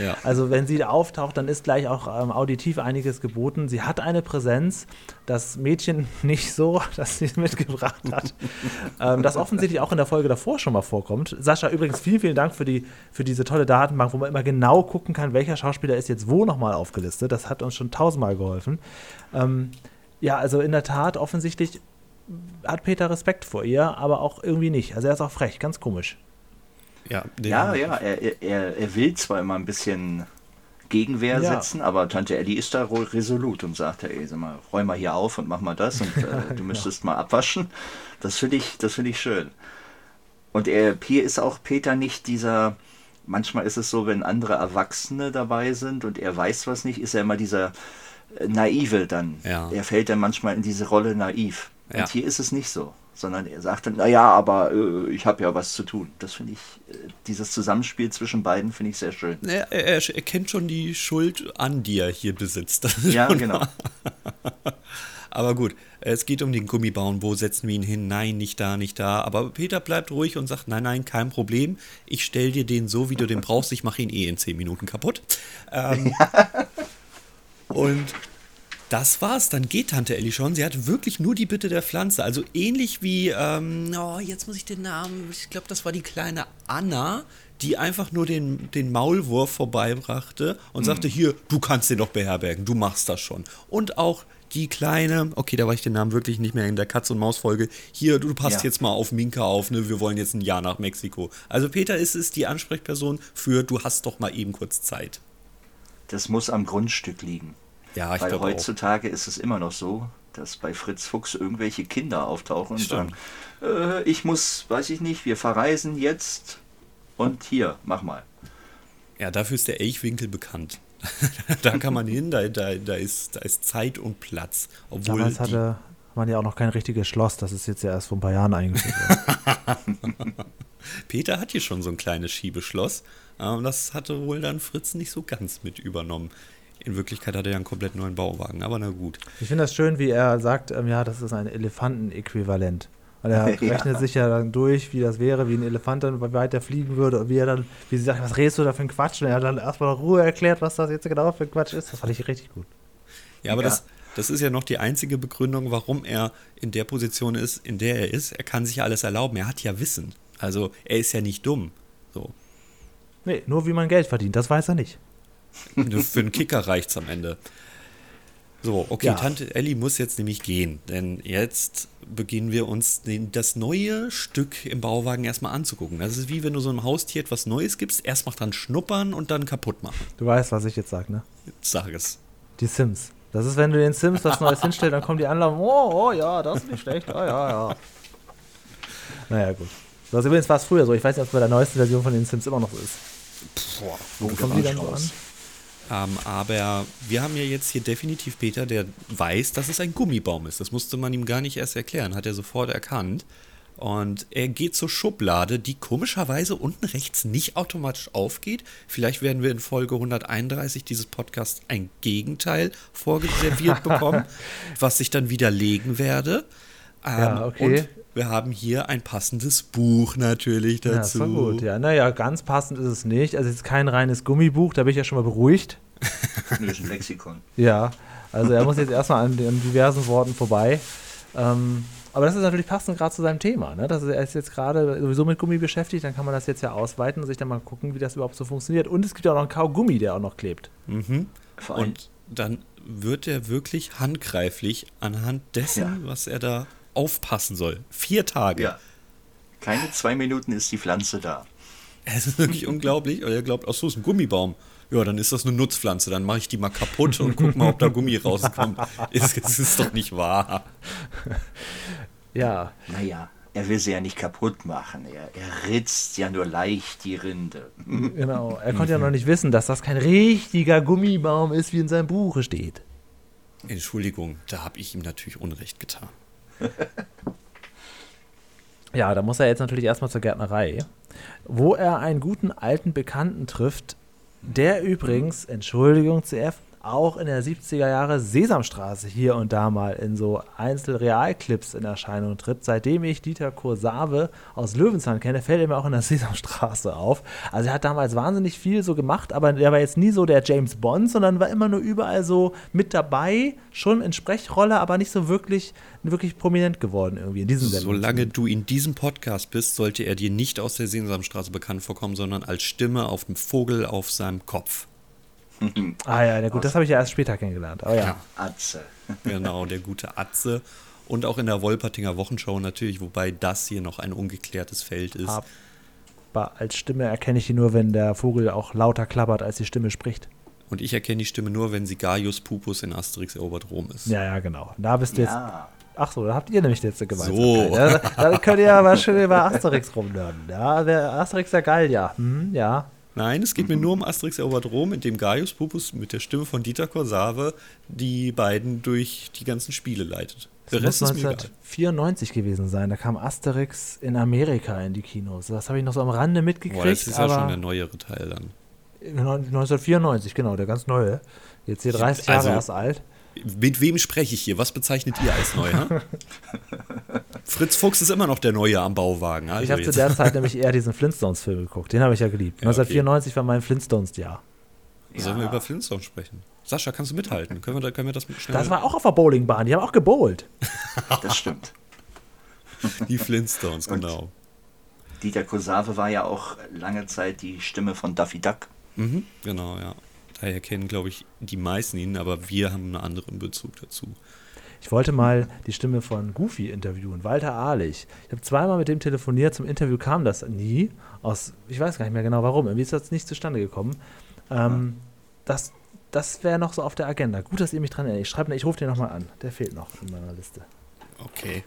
Ja. Ja. Also wenn sie auftaucht, dann ist gleich auch ähm, auditiv einiges geboten. Sie hat eine Präsenz, das Mädchen nicht so, dass sie es mitgebracht hat. ähm, das offensichtlich auch in der Folge davor schon mal vorkommt. Sascha, übrigens vielen, vielen Dank für, die, für diese tolle Datenbank, wo man immer genau gucken kann, welcher Schauspieler ist jetzt wo nochmal aufgelistet. Das hat uns schon tausendmal geholfen. Ähm, ja, also in der Tat, offensichtlich hat Peter Respekt vor ihr, aber auch irgendwie nicht. Also er ist auch frech, ganz komisch. Ja, ja, ja er, er, er will zwar immer ein bisschen Gegenwehr ja. setzen, aber Tante Ellie ist da resolut und sagt, ey, sag mal, räum mal hier auf und mach mal das und äh, du müsstest ja. mal abwaschen. Das finde ich, das ich schön. Und er, hier ist auch Peter nicht dieser, manchmal ist es so, wenn andere Erwachsene dabei sind und er weiß was nicht, ist er immer dieser äh, Naive dann. Ja. Er fällt dann manchmal in diese Rolle naiv. Und hier ist es nicht so sondern er sagt dann, naja, aber äh, ich habe ja was zu tun. Das finde ich, äh, dieses Zusammenspiel zwischen beiden finde ich sehr schön. Er, er, er, kennt schon die Schuld an, die er hier besitzt. Ja, genau. aber gut, es geht um den Gummibaum. Wo setzen wir ihn hin? Nein, nicht da, nicht da. Aber Peter bleibt ruhig und sagt, nein, nein, kein Problem. Ich stelle dir den so, wie du den brauchst. Ich mache ihn eh in 10 Minuten kaputt. Ähm, und das war's, dann geht Tante Ellie schon. Sie hat wirklich nur die Bitte der Pflanze. Also ähnlich wie, ähm, oh, jetzt muss ich den Namen, ich glaube, das war die kleine Anna, die einfach nur den, den Maulwurf vorbeibrachte und mhm. sagte, hier, du kannst den doch beherbergen, du machst das schon. Und auch die kleine, okay, da war ich den Namen wirklich nicht mehr in der Katz- und Maus-Folge, hier, du passt ja. jetzt mal auf Minka auf, ne, wir wollen jetzt ein Jahr nach Mexiko. Also Peter ist es die Ansprechperson für, du hast doch mal eben kurz Zeit. Das muss am Grundstück liegen. Ja, ich Weil heutzutage auch. ist es immer noch so, dass bei Fritz Fuchs irgendwelche Kinder auftauchen und Stimmt. sagen, äh, ich muss, weiß ich nicht, wir verreisen jetzt und hier, mach mal. Ja, dafür ist der Elchwinkel bekannt. da kann man hin, da, da, da, ist, da ist Zeit und Platz. Obwohl Damals hatte man ja auch noch kein richtiges Schloss, das ist jetzt ja erst vor ein paar Jahren eingeführt worden. Peter hat hier schon so ein kleines Schiebeschloss. Und das hatte wohl dann Fritz nicht so ganz mit übernommen. In Wirklichkeit hat er ja einen komplett neuen Bauwagen, aber na gut. Ich finde das schön, wie er sagt, ähm, ja, das ist ein Elefantenäquivalent. Weil er ja. rechnet sich ja dann durch, wie das wäre, wie ein Elefant dann weiter fliegen würde und wie er dann, wie sie sagt, was redest du da für ein Quatsch? Und er hat dann erstmal Ruhe erklärt, was das jetzt genau für ein Quatsch ist. Das fand ich richtig gut. Ja, aber ja. Das, das ist ja noch die einzige Begründung, warum er in der Position ist, in der er ist. Er kann sich ja alles erlauben. Er hat ja Wissen. Also er ist ja nicht dumm. So. Nee, nur wie man Geld verdient, das weiß er nicht. Für einen Kicker reicht es am Ende. So, okay, ja. Tante Ellie muss jetzt nämlich gehen, denn jetzt beginnen wir uns den, das neue Stück im Bauwagen erstmal anzugucken. Das ist wie wenn du so einem Haustier etwas Neues gibst, erst macht dann schnuppern und dann kaputt machen. Du weißt, was ich jetzt sage, ne? Jetzt sag es. Die Sims. Das ist, wenn du den Sims was Neues hinstellst, dann kommen die anderen, oh, oh ja, das ist nicht schlecht, oh ja, ja. Naja, gut. Das ist übrigens war es früher so. Ich weiß nicht, ob es bei der neuesten Version von den Sims immer noch so ist. Boah, wo kommen die dann so an? Ähm, aber wir haben ja jetzt hier definitiv Peter, der weiß, dass es ein Gummibaum ist. Das musste man ihm gar nicht erst erklären, hat er sofort erkannt. Und er geht zur Schublade, die komischerweise unten rechts nicht automatisch aufgeht. Vielleicht werden wir in Folge 131 dieses Podcasts ein Gegenteil vorgeserviert bekommen, was ich dann widerlegen werde. Ähm, ja, okay. Und wir haben hier ein passendes Buch natürlich dazu. Ja, gut, ja. Naja, ganz passend ist es nicht. Also, es ist kein reines Gummibuch, da bin ich ja schon mal beruhigt. Nö, ist ein Lexikon. Ja, also er muss jetzt erstmal an den diversen Worten vorbei. Ähm, aber das ist natürlich passend gerade zu seinem Thema. Ne? Das ist, er ist jetzt gerade sowieso mit Gummi beschäftigt, dann kann man das jetzt ja ausweiten und sich dann mal gucken, wie das überhaupt so funktioniert. Und es gibt ja auch noch einen Kaugummi, der auch noch klebt. Mhm. Und dann wird er wirklich handgreiflich anhand dessen, Ja. was er da aufpassen soll. Vier Tage. ja. Keine zwei Minuten ist die Pflanze da. Es ist wirklich unglaublich. Und er glaubt, ach so, ist ein Gummibaum. Ja, dann ist das eine Nutzpflanze. Dann mache ich die mal kaputt und guck mal, ob da Gummi rauskommt. Es, es ist doch nicht wahr. Ja, Naja, er will sie ja nicht kaputt machen. Er, er ritzt ja nur leicht die Rinde. genau. Er konnte ja noch nicht wissen, dass das kein richtiger Gummibaum ist, wie in seinem Buche steht. Entschuldigung, da habe ich ihm natürlich Unrecht getan. Ja, da muss er jetzt natürlich erstmal zur Gärtnerei, wo er einen guten alten Bekannten trifft, der übrigens, Entschuldigung CF, auch in der 70er Jahre Sesamstraße hier und da mal in so Einzelrealclips in Erscheinung tritt. Seitdem ich Dieter Kursave aus Löwenzahn kenne, fällt er mir auch in der Sesamstraße auf. Also er hat damals wahnsinnig viel so gemacht, aber er war jetzt nie so der James Bond, sondern war immer nur überall so mit dabei, schon in Sprechrolle, aber nicht so wirklich, wirklich prominent geworden irgendwie in diesem Sendungen. Solange du in diesem Podcast bist, sollte er dir nicht aus der Sesamstraße bekannt vorkommen, sondern als Stimme auf dem Vogel auf seinem Kopf. Ah ja, na gut, das habe ich ja erst später kennengelernt. Aber ja. Atze. Genau, der gute Atze. Und auch in der Wolpertinger Wochenschau natürlich, wobei das hier noch ein ungeklärtes Feld ist. Aber als Stimme erkenne ich ihn nur, wenn der Vogel auch lauter klappert, als die Stimme spricht. Und ich erkenne die Stimme nur, wenn sie Gaius Pupus in Asterix erobert Rom ist. Ja, ja, genau. Da bist du jetzt. Ja, Ach so, da habt ihr nämlich jetzt eine Gemeinsamkeit. So. Ja, da könnt ihr aber schön über Asterix rumlernen. Ja, Asterix der Geil, ja. Hm, ja. Nein, es geht mir nur um Asterix erobert Rom, in dem Gaius Pupus mit der Stimme von Dieter Korsave die beiden durch die ganzen Spiele leitet. Der Das Rest muss mir egal. 1994 gewesen sein. Da kam Asterix in Amerika in die Kinos. Das habe ich noch so am Rande mitgekriegt. Boah, das ist ja schon der neuere Teil dann. 1994, genau, der ganz neue. Jetzt hier 30 Jahre Also- erst alt. Mit wem spreche ich hier? Was bezeichnet ihr als neu? Fritz Fuchs ist immer noch der Neue am Bauwagen. Also Ich habe zu der Zeit nämlich eher diesen Flintstones-Film geguckt. Den habe ich ja geliebt. Ja, okay. 1994 war mein Flintstones-Jahr. Sollen wir Ja. über Flintstones sprechen? Sascha, kannst du mithalten? Können wir, können wir das schnell? Das war auch auf der Bowlingbahn. Die haben auch gebowlt. das stimmt. die Flintstones, Und- genau. Dieter Kosave war ja auch lange Zeit die Stimme von Daffy Duck. Mhm, genau, ja. Daher kennen, glaube ich, die meisten ihn, aber wir haben einen anderen Bezug dazu. Ich wollte mal die Stimme von Goofy interviewen, Walter Ahlich. Ich habe zweimal mit dem telefoniert, zum Interview kam das nie. Aus, ich weiß gar nicht mehr genau warum. Irgendwie ist das nicht zustande gekommen. Ähm, Das, das wäre noch so auf der Agenda. Gut, dass ihr mich dran erinnert. Ich schreibe, ich rufe den nochmal an. Der fehlt noch in meiner Liste. Okay.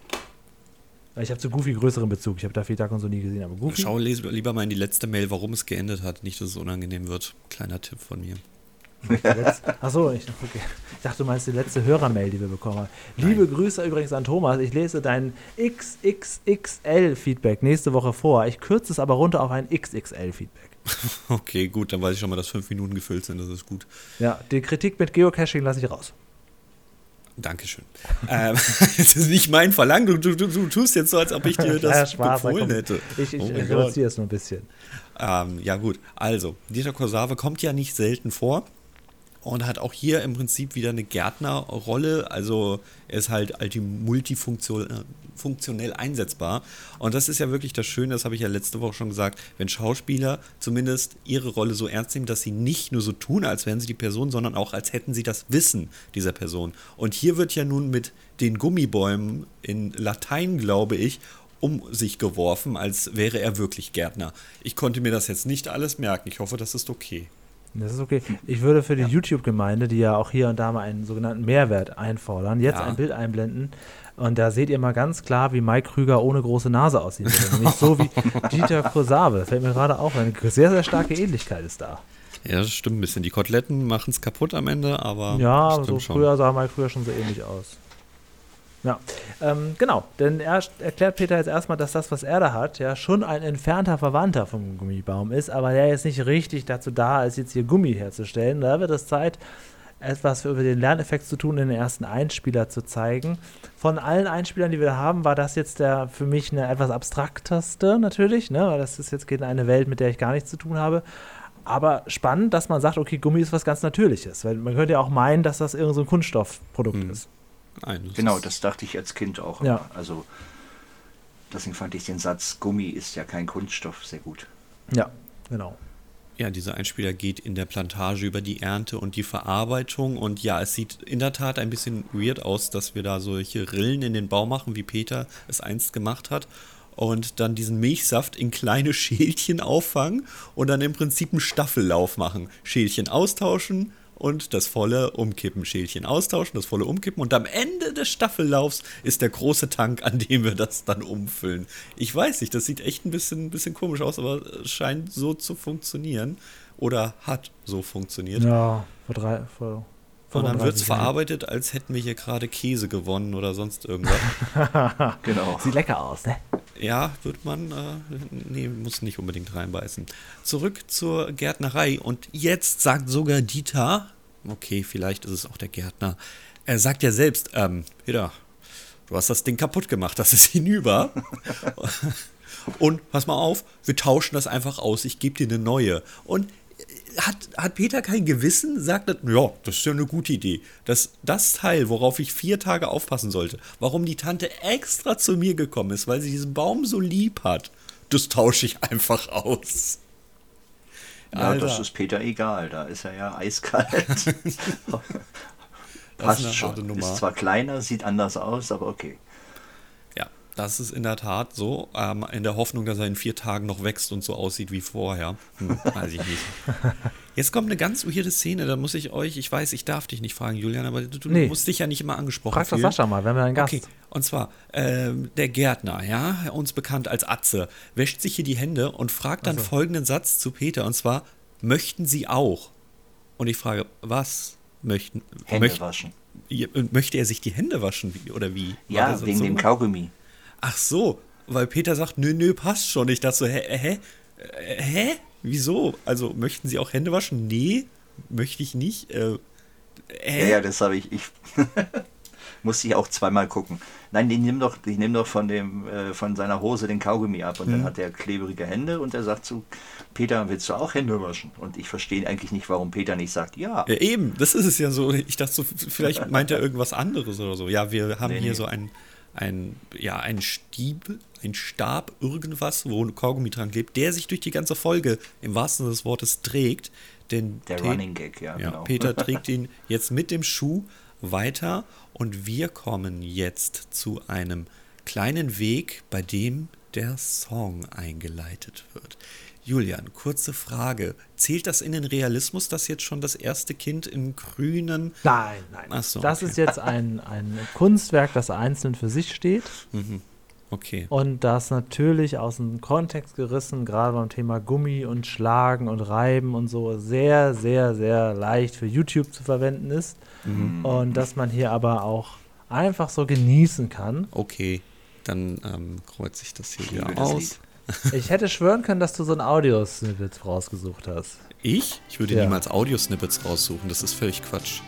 Ich habe zu Goofy größeren Bezug. Ich habe Daffy Duck und so nie gesehen, aber Goofy. Schau lieber mal in die letzte Mail, warum es geendet hat. Nicht, dass es unangenehm wird. Kleiner Tipp von mir. Achso, ich, okay. ich dachte, du meinst die letzte Hörermail, die wir bekommen haben. Liebe Grüße übrigens an Thomas. Ich lese dein XXXL-Feedback nächste Woche vor. Ich kürze es aber runter auf ein XXL-Feedback. Okay, gut, dann weiß ich schon mal, dass fünf Minuten gefüllt sind. Das ist gut. Ja, die Kritik mit Geocaching lasse ich raus. Dankeschön. ähm, das ist nicht mein Verlangen. Du, du, du, du tust jetzt so, als ob ich dir das Spaß, befohlen hätte. Ich, ich Oh reduziere es nur ein bisschen. Ähm, ja, gut. Also, Dieter Korsave kommt ja nicht selten vor und hat auch hier im Prinzip wieder eine Gärtnerrolle. Also, er ist halt multifunktionell funktionell einsetzbar. Und das ist ja wirklich das Schöne, das habe ich ja letzte Woche schon gesagt, wenn Schauspieler zumindest ihre Rolle so ernst nehmen, dass sie nicht nur so tun, als wären sie die Person, sondern auch als hätten sie das Wissen dieser Person. Und hier wird ja nun mit den Gummibäumen in Latein, glaube ich, um sich geworfen, als wäre er wirklich Gärtner. Ich konnte mir das jetzt nicht alles merken. Ich hoffe, das ist okay. Das ist okay. Ich würde für die YouTube-Gemeinde, die ja auch hier und da mal einen sogenannten Mehrwert einfordern, jetzt Ja. ein Bild einblenden. Und da seht ihr mal ganz klar, wie Mike Krüger ohne große Nase aussehen würde. Nämlich so wie Dieter Kursave. Fällt mir gerade auf. Eine sehr, sehr starke Ähnlichkeit ist da. Ja, das stimmt ein bisschen. Die Koteletten machen es kaputt am Ende, aber Ja, so schon. früher sah Mike Krüger schon so ähnlich aus. Ja, ähm, genau. Denn er erklärt Peter jetzt erstmal, dass das, was er da hat, ja schon ein entfernter Verwandter vom Gummibaum ist, aber der jetzt nicht richtig dazu da ist, jetzt hier Gummi herzustellen. Da wird es Zeit, etwas über den Lerneffekt zu tun, in den ersten Einspieler zu zeigen. Von allen Einspielern, die wir haben, war das jetzt der für mich eine etwas abstrakteste natürlich, ne? weil das ist jetzt geht in eine Welt, mit der ich gar nichts zu tun habe. Aber spannend, dass man sagt, okay, Gummi ist was ganz Natürliches, weil man könnte ja auch meinen, dass das irgendein so ein Kunststoffprodukt Mhm. ist. Nein, das Genau, das dachte ich als Kind auch. Ja. Also deswegen fand ich den Satz Gummi ist ja kein Kunststoff sehr gut. Ja, genau. Ja, dieser Einspieler geht in der Plantage über die Ernte und die Verarbeitung. Und ja, es sieht in der Tat ein bisschen weird aus, dass wir da solche Rillen in den Baum machen, wie Peter es einst gemacht hat. Und dann diesen Milchsaft in kleine Schälchen auffangen und dann im Prinzip einen Staffellauf machen. Schälchen austauschen und das volle umkippen. Schälchen austauschen, das volle umkippen. Und am Ende des Staffellaufs ist der große Tank, an dem wir das dann umfüllen. Ich weiß nicht, das sieht echt ein bisschen, ein bisschen komisch aus, aber es scheint so zu funktionieren. Oder hat so funktioniert. Ja, vor drei, vor Und dann wird es 35 Jahren. verarbeitet, als hätten wir hier gerade Käse gewonnen oder sonst irgendwas. Genau. Sieht lecker aus, ne? Ja, wird man, äh, nee, muss nicht unbedingt reinbeißen. Zurück zur Gärtnerei. Und jetzt sagt sogar Dieter, okay, vielleicht ist es auch der Gärtner, er sagt ja selbst, ähm, Peter, du hast das Ding kaputt gemacht, das ist hinüber. Und pass mal auf, wir tauschen das einfach aus, ich gebe dir eine neue. Und hat, hat Peter kein Gewissen? Sagt er, ja, das ist ja eine gute Idee. Das, das Teil, worauf ich vier Tage aufpassen sollte, warum die Tante extra zu mir gekommen ist, weil sie diesen Baum so lieb hat, das tausche ich einfach aus. Ja, Alter. das ist Peter egal, da ist er ja eiskalt. Passt schon. Ist zwar kleiner, sieht anders aus, aber okay. Das ist in der Tat so. Ähm, in der Hoffnung, dass er in vier Tagen noch wächst und so aussieht wie vorher. Hm, weiß ich nicht. Jetzt kommt eine ganz weirde Szene, da muss ich euch, ich weiß, ich darf dich nicht fragen, Julian, aber du, du Nee. musst dich ja nicht immer angesprochen Frag doch fühlen. Sascha mal, wenn wir einen Gast. Okay, und zwar ähm, der Gärtner, ja, uns bekannt als Atze, wäscht sich hier die Hände und fragt dann folgenden Satz zu Peter, und zwar, möchten Sie auch? Und ich frage, was möchten? Hände möcht- waschen. Möchte er sich die Hände waschen, wie, oder wie? Ja, wegen so? dem Kaugummi. Ach so, weil Peter sagt, nö, nö, passt schon. Ich dachte so, hä, hä? Hä? Wieso? Also, möchten Sie auch Hände waschen? Nee, möchte ich nicht. Äh, Ja, hä? ja, das habe ich. ich musste ich auch zweimal gucken. Nein, ich nehme doch, ich nehm doch von, dem, äh, von seiner Hose den Kaugummi ab und dann hat er klebrige Hände und er sagt zu Peter, willst du auch Hände waschen? Und ich verstehe eigentlich nicht, warum Peter nicht sagt, ja. Ja, eben, das ist es ja so. Ich dachte so, vielleicht meint er irgendwas anderes oder so. Ja, wir haben Nee, hier nee. so ein, ein, ja, ein Stiebel, ein Stab, irgendwas, wo ein Kaugummi dran klebt, der sich durch die ganze Folge im wahrsten Sinne des Wortes trägt. Denn Der Pe- Running Gag, ja, ja genau. Peter trägt ihn jetzt mit dem Schuh weiter und wir kommen jetzt zu einem kleinen Weg, bei dem der Song eingeleitet wird. Julian, kurze Frage. Zählt das in den Realismus, dass jetzt schon das erste Kind in grünen. Nein, nein. Ach so, das okay. ist jetzt ein, ein Kunstwerk, das einzeln für sich steht Okay. und das natürlich aus dem Kontext gerissen, gerade beim Thema Gummi und Schlagen und Reiben und so, sehr, sehr, sehr leicht für YouTube zu verwenden ist. Und dass man hier aber auch einfach so genießen kann. Okay. Dann ähm, kreuze ich das hier wieder aus. Ich hätte schwören können, dass du so ein Audiosnippet rausgesucht hast. Ich? Ich würde Ja. niemals Audiosnippets raussuchen, das ist völlig Quatsch.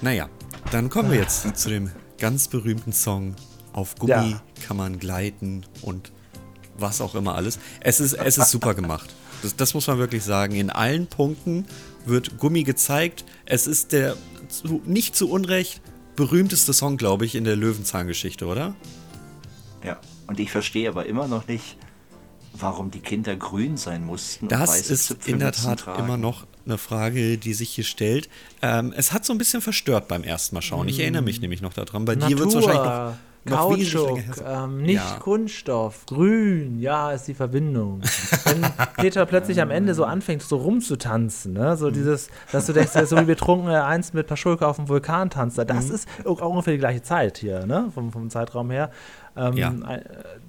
Naja, dann kommen wir jetzt zu dem ganz berühmten Song Auf Gummi Ja. kann man gleiten und was auch immer alles. Es ist, es ist super gemacht. Das, das muss man wirklich sagen. In allen Punkten wird Gummi gezeigt. Es ist der zu, nicht zu Unrecht berühmteste Song, glaube ich, in der Löwenzahngeschichte, oder? Ja. Und ich verstehe aber immer noch nicht, warum die Kinder grün sein mussten. Das ist in der Tat tragen. immer noch eine Frage, die sich hier stellt. Ähm, es hat so ein bisschen verstört beim ersten Mal schauen. Ich erinnere mich nämlich noch daran. Bei dir wird es wahrscheinlich noch, noch Kautschuk, ähm, nicht Ja. Kunststoff, grün, ja, ist die Verbindung. Wenn Peter plötzlich am Ende so anfängt, so rumzutanzen, ne? Mhm. so dieses, dass du denkst, so wie betrunkene einst mit Paschulke auf dem Vulkan tanzt, das Mhm. ist auch ungefähr die gleiche Zeit hier, ne? vom, vom Zeitraum her. Ähm, Ja. ein-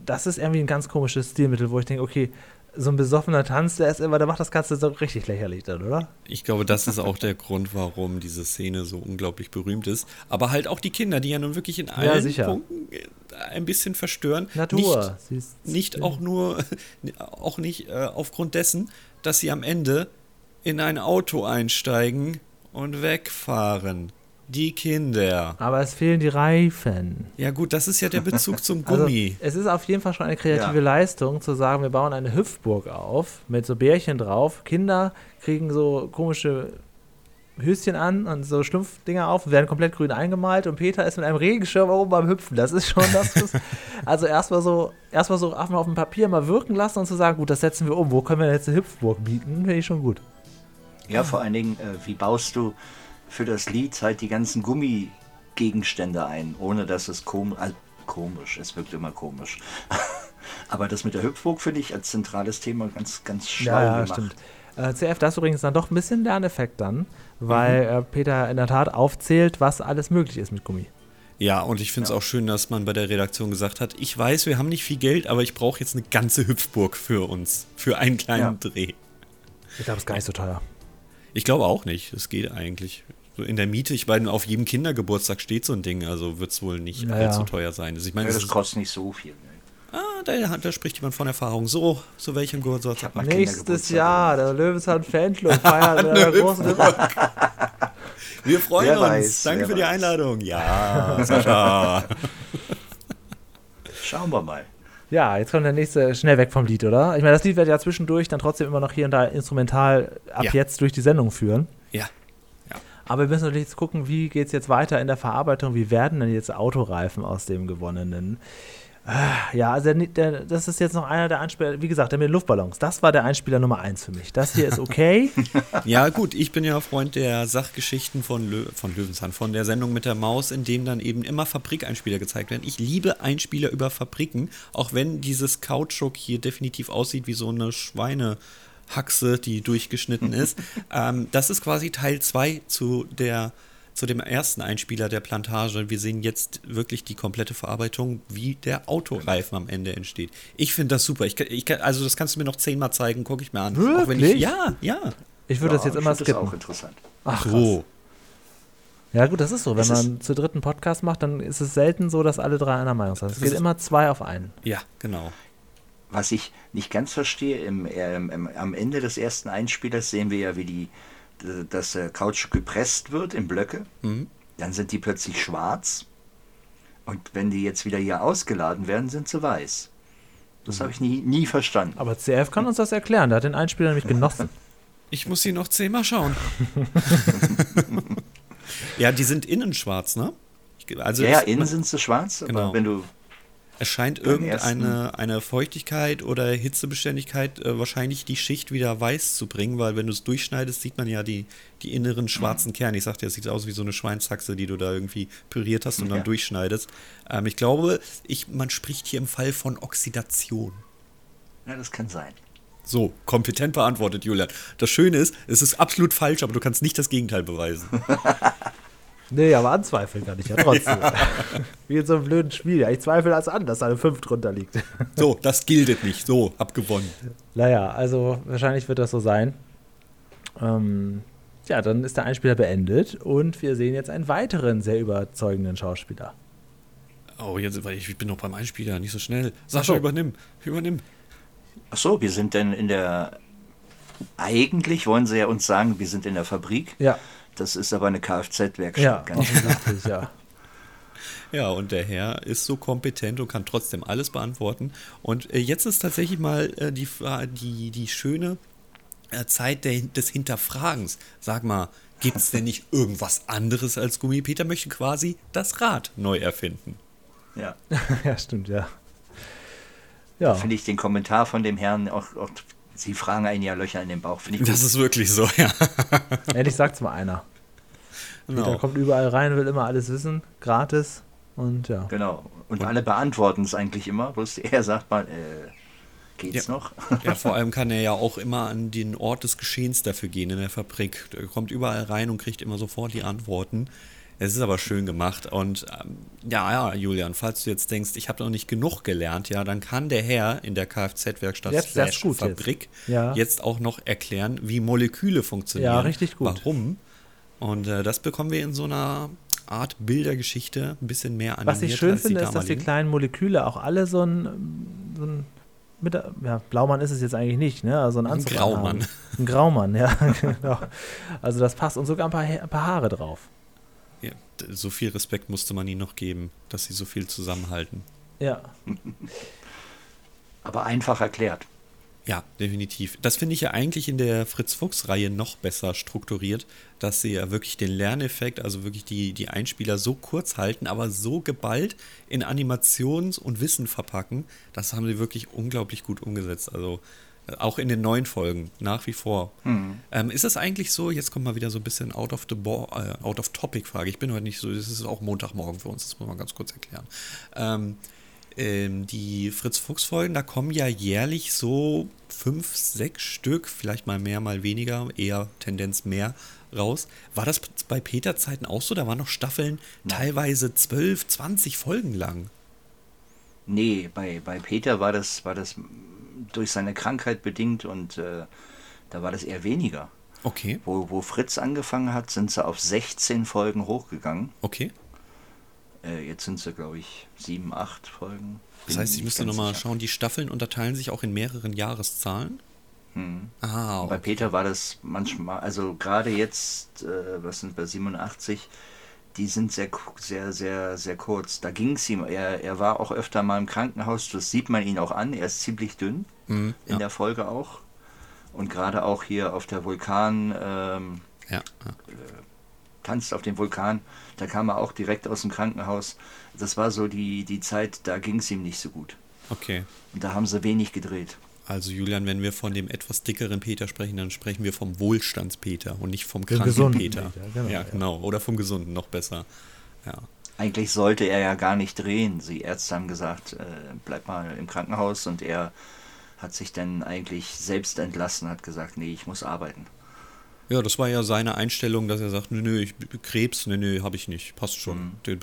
Das ist irgendwie ein ganz komisches Stilmittel, wo ich denke, okay, so ein besoffener Tanz, der ist immer, der macht das Ganze so richtig lächerlich dann, oder? Ich glaube, das ist auch der Grund, warum diese Szene so unglaublich berühmt ist. Aber halt auch die Kinder, die ja nun wirklich in allen sicher. Punkten äh, ein bisschen verstören. Natur. Nicht, nicht auch nur, auch nicht äh, aufgrund dessen, dass sie am Ende in ein Auto einsteigen und wegfahren. Die Kinder. Aber es fehlen die Reifen. Ja gut, das ist ja der Bezug zum Also, Gummi. es ist auf jeden Fall schon eine kreative Ja. Leistung, zu sagen, wir bauen eine Hüpfburg auf mit so Bärchen drauf. Kinder kriegen so komische Höschen an und so Schlumpfdinger auf und werden komplett grün eingemalt und Peter ist mit einem Regenschirm oben beim Hüpfen. Das ist schon das. Was, also erstmal so, erstmal so einfach auf dem Papier mal wirken lassen und zu sagen, gut, das setzen wir um. Wo können wir jetzt eine Hüpfburg bieten? Finde ich schon gut. Ja, vor allen Dingen, äh, wie baust du für das Lied halt die ganzen Gummigegenstände ein, ohne dass es kom äh, komisch, es wirkt immer komisch. Aber das mit der Hüpfburg finde ich als zentrales Thema ganz, ganz schlau Ja, ja, gemacht. stimmt. Äh, CF, da ist übrigens dann doch ein bisschen Lerneffekt dann, weil äh, Peter in der Tat aufzählt, was alles möglich ist mit Gummi. Ja, und ich finde es auch schön, dass man bei der Redaktion gesagt hat, ich weiß, wir haben nicht viel Geld, aber ich brauche jetzt eine ganze Hüpfburg für uns, für einen kleinen Dreh. Ich glaube, es ist gar nicht so teuer. Ich glaube auch nicht, es geht eigentlich. So in der Miete, ich meine, auf jedem Kindergeburtstag steht so ein Ding, also wird es wohl nicht Naja. allzu teuer sein. Also ich meine, Ja, das das kostet nicht so viel. Ne? ah, da, da spricht jemand von Erfahrung. So, so welchem Geburtstag hat man? Nächstes Jahr, der Löwenzahn Fanclub feiert einer großen. Wir freuen Wer uns. weiß, Danke für die weiß. Einladung. Ja, Sascha. Schauen wir mal. Ja, jetzt kommt der nächste schnell weg vom Lied, oder? Ich meine, das Lied wird ja zwischendurch dann trotzdem immer noch hier und da instrumental ab Ja. jetzt durch die Sendung führen. Aber wir müssen natürlich jetzt gucken, wie geht es jetzt weiter in der Verarbeitung? Wie werden denn jetzt Autoreifen aus dem gewonnenen? Ah, Ja, also der, der, das ist jetzt noch einer der Einspieler, wie gesagt, der mit den Luftballons. Das war der Einspieler Nummer eins für mich. Das hier ist okay. Ja, gut, ich bin ja Freund der Sachgeschichten von, Lö von Löwenzahn, von der Sendung mit der Maus, in dem dann eben immer Fabrikeinspieler gezeigt werden. Ich liebe Einspieler über Fabriken, auch wenn dieses Kautschuk hier definitiv aussieht wie so eine Schweinehaxe, die durchgeschnitten ist. ähm, das ist quasi Teil 2 zu der zu dem ersten Einspieler der Plantage. Wir sehen jetzt wirklich die komplette Verarbeitung, wie der Autoreifen am Ende entsteht. Ich finde das super. Ich, kann- ich, also das kannst du mir noch zehnmal zeigen, gucke ich mir an. Auch wenn ich, Wirklich? ja, ja. Ich würde das Ja, jetzt ich immer find Das auch skippen. interessant. Ach, So. Ja, gut, das ist so. Wenn Es ist- man zu dritten Podcast macht, dann ist es selten so, dass alle drei einer Meinung sind. Es Das geht ist- immer zwei auf einen. Ja, genau. Was ich nicht ganz verstehe, im, ähm, im, am Ende des ersten Einspielers sehen wir ja, wie die, das äh, Kautschuk gepresst wird in Blöcke. Mhm. Dann sind die plötzlich schwarz. Und wenn die jetzt wieder hier ausgeladen werden, sind sie weiß. Das Mhm. habe ich nie, nie verstanden. Aber CF kann uns das erklären. Der hat den Einspieler nämlich genossen. Ich muss sie noch zehnmal schauen. ja, die sind innen schwarz, ne? Also ja, ja, innen sind sie schwarz, Genau. aber wenn du es scheint irgendeine eine Feuchtigkeit oder Hitzebeständigkeit äh, wahrscheinlich die Schicht wieder weiß zu bringen, weil wenn du es durchschneidest, sieht man ja die, die inneren schwarzen Kerne. Ich sagte, es sieht aus wie so eine Schweinshaxe, die du da irgendwie püriert hast und dann Ja. durchschneidest. Ähm, ich glaube, ich, man spricht hier im Fall von Oxidation. Ja, das kann sein. So, kompetent beantwortet, Julian. Das Schöne ist, es ist absolut falsch, aber du kannst nicht das Gegenteil beweisen. Nee, aber anzweifeln kann ich ja trotzdem. Wie in so einem blöden Spiel. Ja, ich zweifle das an, dass da eine 5 drunter liegt. So, das giltet nicht. So, hab gewonnen. naja, also wahrscheinlich wird das so sein. Ähm, ja, dann ist der Einspieler beendet und wir sehen jetzt einen weiteren sehr überzeugenden Schauspieler. Oh, jetzt, weil ich, ich bin noch beim Einspieler, nicht so schnell. Sascha, so. übernimm. Übernimm. Ach so, wir sind denn in der. Eigentlich wollen sie ja uns sagen, wir sind in der Fabrik. Ja, Das ist aber eine Kfz-Werkstatt. ja, offensichtlich, ja. Ja, und der Herr ist so kompetent und kann trotzdem alles beantworten. Und äh, jetzt ist tatsächlich mal äh, die, die, die schöne äh, Zeit der, des Hinterfragens. Sag mal, gibt es denn nicht irgendwas anderes als Gummi? Peter möchte quasi das Rad neu erfinden. Ja. ja, stimmt, ja. Ja, Finde ich den Kommentar von dem Herrn auch, auch. Sie fragen einen ja Löcher in den Bauch. Finde ich Das gut. ist wirklich so, ja. endlich sagt's mal einer. Peter Genau. kommt überall rein, will immer alles wissen, gratis und ja. Genau. Und alle beantworten es eigentlich immer. Bloß er sagt mal, äh, geht's Ja. noch? Ja, vor allem kann er ja auch immer an den Ort des Geschehens dafür gehen in der Fabrik. Er kommt überall rein und kriegt immer sofort die Antworten. Es ist aber schön gemacht. Und ähm, ja, ja, Julian, falls du jetzt denkst, ich habe noch nicht genug gelernt, ja, dann kann der Herr in der Kfz-Werkstatt gut jetzt. Fabrik Ja. jetzt auch noch erklären, wie Moleküle funktionieren. Ja, richtig gut. Warum? Und äh, das bekommen wir in so einer Art Bildergeschichte ein bisschen mehr animiert Was ich schön finde, ist, dass die kleinen Moleküle auch alle so ein, so ein mit, ja, Blaumann ist es jetzt eigentlich nicht, ne? Also ein Ein Graumann. Ein Graumann, ja, genau. Also das passt und sogar ein paar, ein paar Haare drauf. Ja, so viel Respekt musste man ihnen noch geben, dass sie so viel zusammenhalten. Ja, Aber einfach erklärt. Ja, definitiv. Das finde ich ja eigentlich in der Fritz-Fuchs-Reihe noch besser strukturiert, dass sie ja wirklich den Lerneffekt, also wirklich die, die Einspieler so kurz halten, aber so geballt in Animations- und Wissen verpacken. Das haben sie wirklich unglaublich gut umgesetzt. Also äh, auch in den neuen Folgen, nach wie vor. Mhm. Ähm, ist es eigentlich so, jetzt kommt mal wieder so ein bisschen out of the äh, out of topic Frage. Ich bin heute nicht so, das ist auch Montagmorgen für uns, das muss man ganz kurz erklären. Ähm, ähm, die Fritz-Fuchs-Folgen, da kommen ja jährlich so fünf, sechs Stück, vielleicht mal mehr, mal weniger, eher Tendenz mehr raus. War das bei Peter-Zeiten auch so? Da waren noch Staffeln Nein. teilweise 12, 20 Folgen lang. Nee, bei, bei Peter war das, war das durch seine Krankheit bedingt und äh, da war das eher weniger. Okay, Wo, wo Fritz angefangen hat, sind sie auf 16 Folgen hochgegangen. okay. Äh, jetzt sind sie, glaube ich, sieben, acht Folgen. Das heißt, ich müsste nochmal schauen, die Staffeln unterteilen sich auch in mehreren Jahreszahlen. Hm. Ah, Bei okay. Peter war das manchmal, also gerade jetzt, äh, was sind wir, 87, die sind sehr, sehr, sehr, sehr kurz. Da ging es ihm, er, er war auch öfter mal im Krankenhaus, das sieht man ihn auch an, er ist ziemlich dünn, Mhm, in ja, der Folge auch. Und gerade auch hier auf der Vulkan, ähm, ja, ja. tanzt auf dem Vulkan, da kam er auch direkt aus dem Krankenhaus. Das war so die, die Zeit, da ging es ihm nicht so gut. Okay. Und da haben sie wenig gedreht. Also Julian, wenn wir von dem etwas dickeren Peter sprechen, dann sprechen wir vom Wohlstandspeter und nicht vom kranken gesunden Peter. Peter, genau, ja, ja. genau. Oder vom gesunden, noch besser. Ja. Eigentlich sollte er ja gar nicht drehen. Die Ärzte haben gesagt, äh, bleib mal im Krankenhaus und er hat sich dann eigentlich selbst entlassen, hat gesagt, nee, ich muss arbeiten. Ja, das war ja seine Einstellung, dass er sagt, nö, nö, ich Krebs, nö, nö, habe ich nicht, passt schon. Mhm. Den,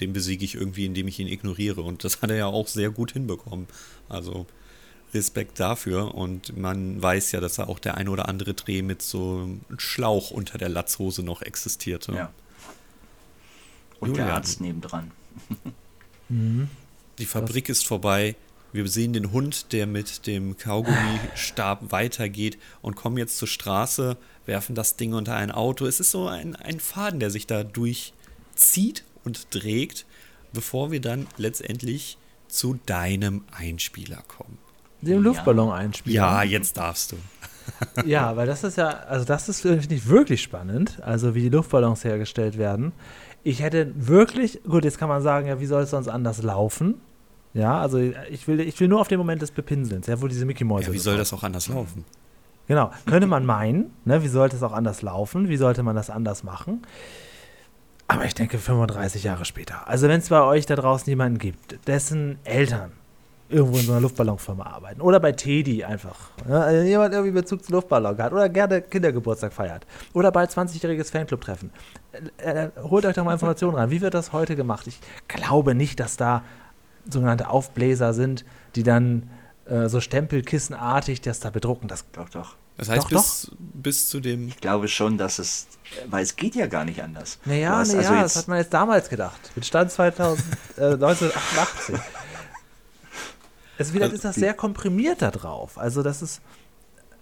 den besiege ich irgendwie, indem ich ihn ignoriere. Und das hat er ja auch sehr gut hinbekommen. Also Respekt dafür. Und man weiß ja, dass da auch der ein oder andere Dreh mit so einem Schlauch unter der Latzhose noch existierte. Ja. Und der Julian. Arzt nebendran. Die Fabrik ist vorbei. Wir sehen den Hund, der mit dem Kaugummistab weitergeht und kommen jetzt zur Straße, werfen das Ding unter ein Auto. Es ist so ein, ein Faden, der sich da durchzieht und trägt, bevor wir dann letztendlich zu deinem Einspieler kommen. Dem Luftballon einspielen. Ja, jetzt darfst du. Ja, weil das ist ja, also das ist finde ich wirklich spannend, also wie die Luftballons hergestellt werden. Ich hätte wirklich, gut, jetzt kann man sagen, ja, wie soll es sonst anders laufen? Ja, also ich will, ich will nur auf den Moment des Bepinselns, ja, wo diese Mickey Mäuse. Ja, wie soll das auch anders laufen? Genau, könnte man meinen, ne, wie sollte es auch anders laufen? Wie sollte man das anders machen? Aber ich denke 35 Jahre später. Also wenn es bei euch da draußen jemanden gibt, dessen Eltern irgendwo in so einer Luftballonfirma arbeiten oder bei Teddy einfach, ne, also jemand irgendwie Bezug zu Luftballon hat oder gerne Kindergeburtstag feiert oder bald 20-jähriges Fanclub-Treffen, äh, äh, holt euch doch mal Informationen rein. Wie wird das heute gemacht? Ich glaube nicht, dass da sogenannte Aufbläser sind, die dann äh, so stempelkissenartig das da bedrucken. Das Doch, doch. Das heißt, Doch, bis, bis zu dem. Ich glaube schon, dass es, weil es geht ja gar nicht anders. Naja, hast naja, also das hat man jetzt damals gedacht. Mit Stand 2000, äh, 1988. Es wieder Also ist das sehr komprimiert da drauf. Also das ist,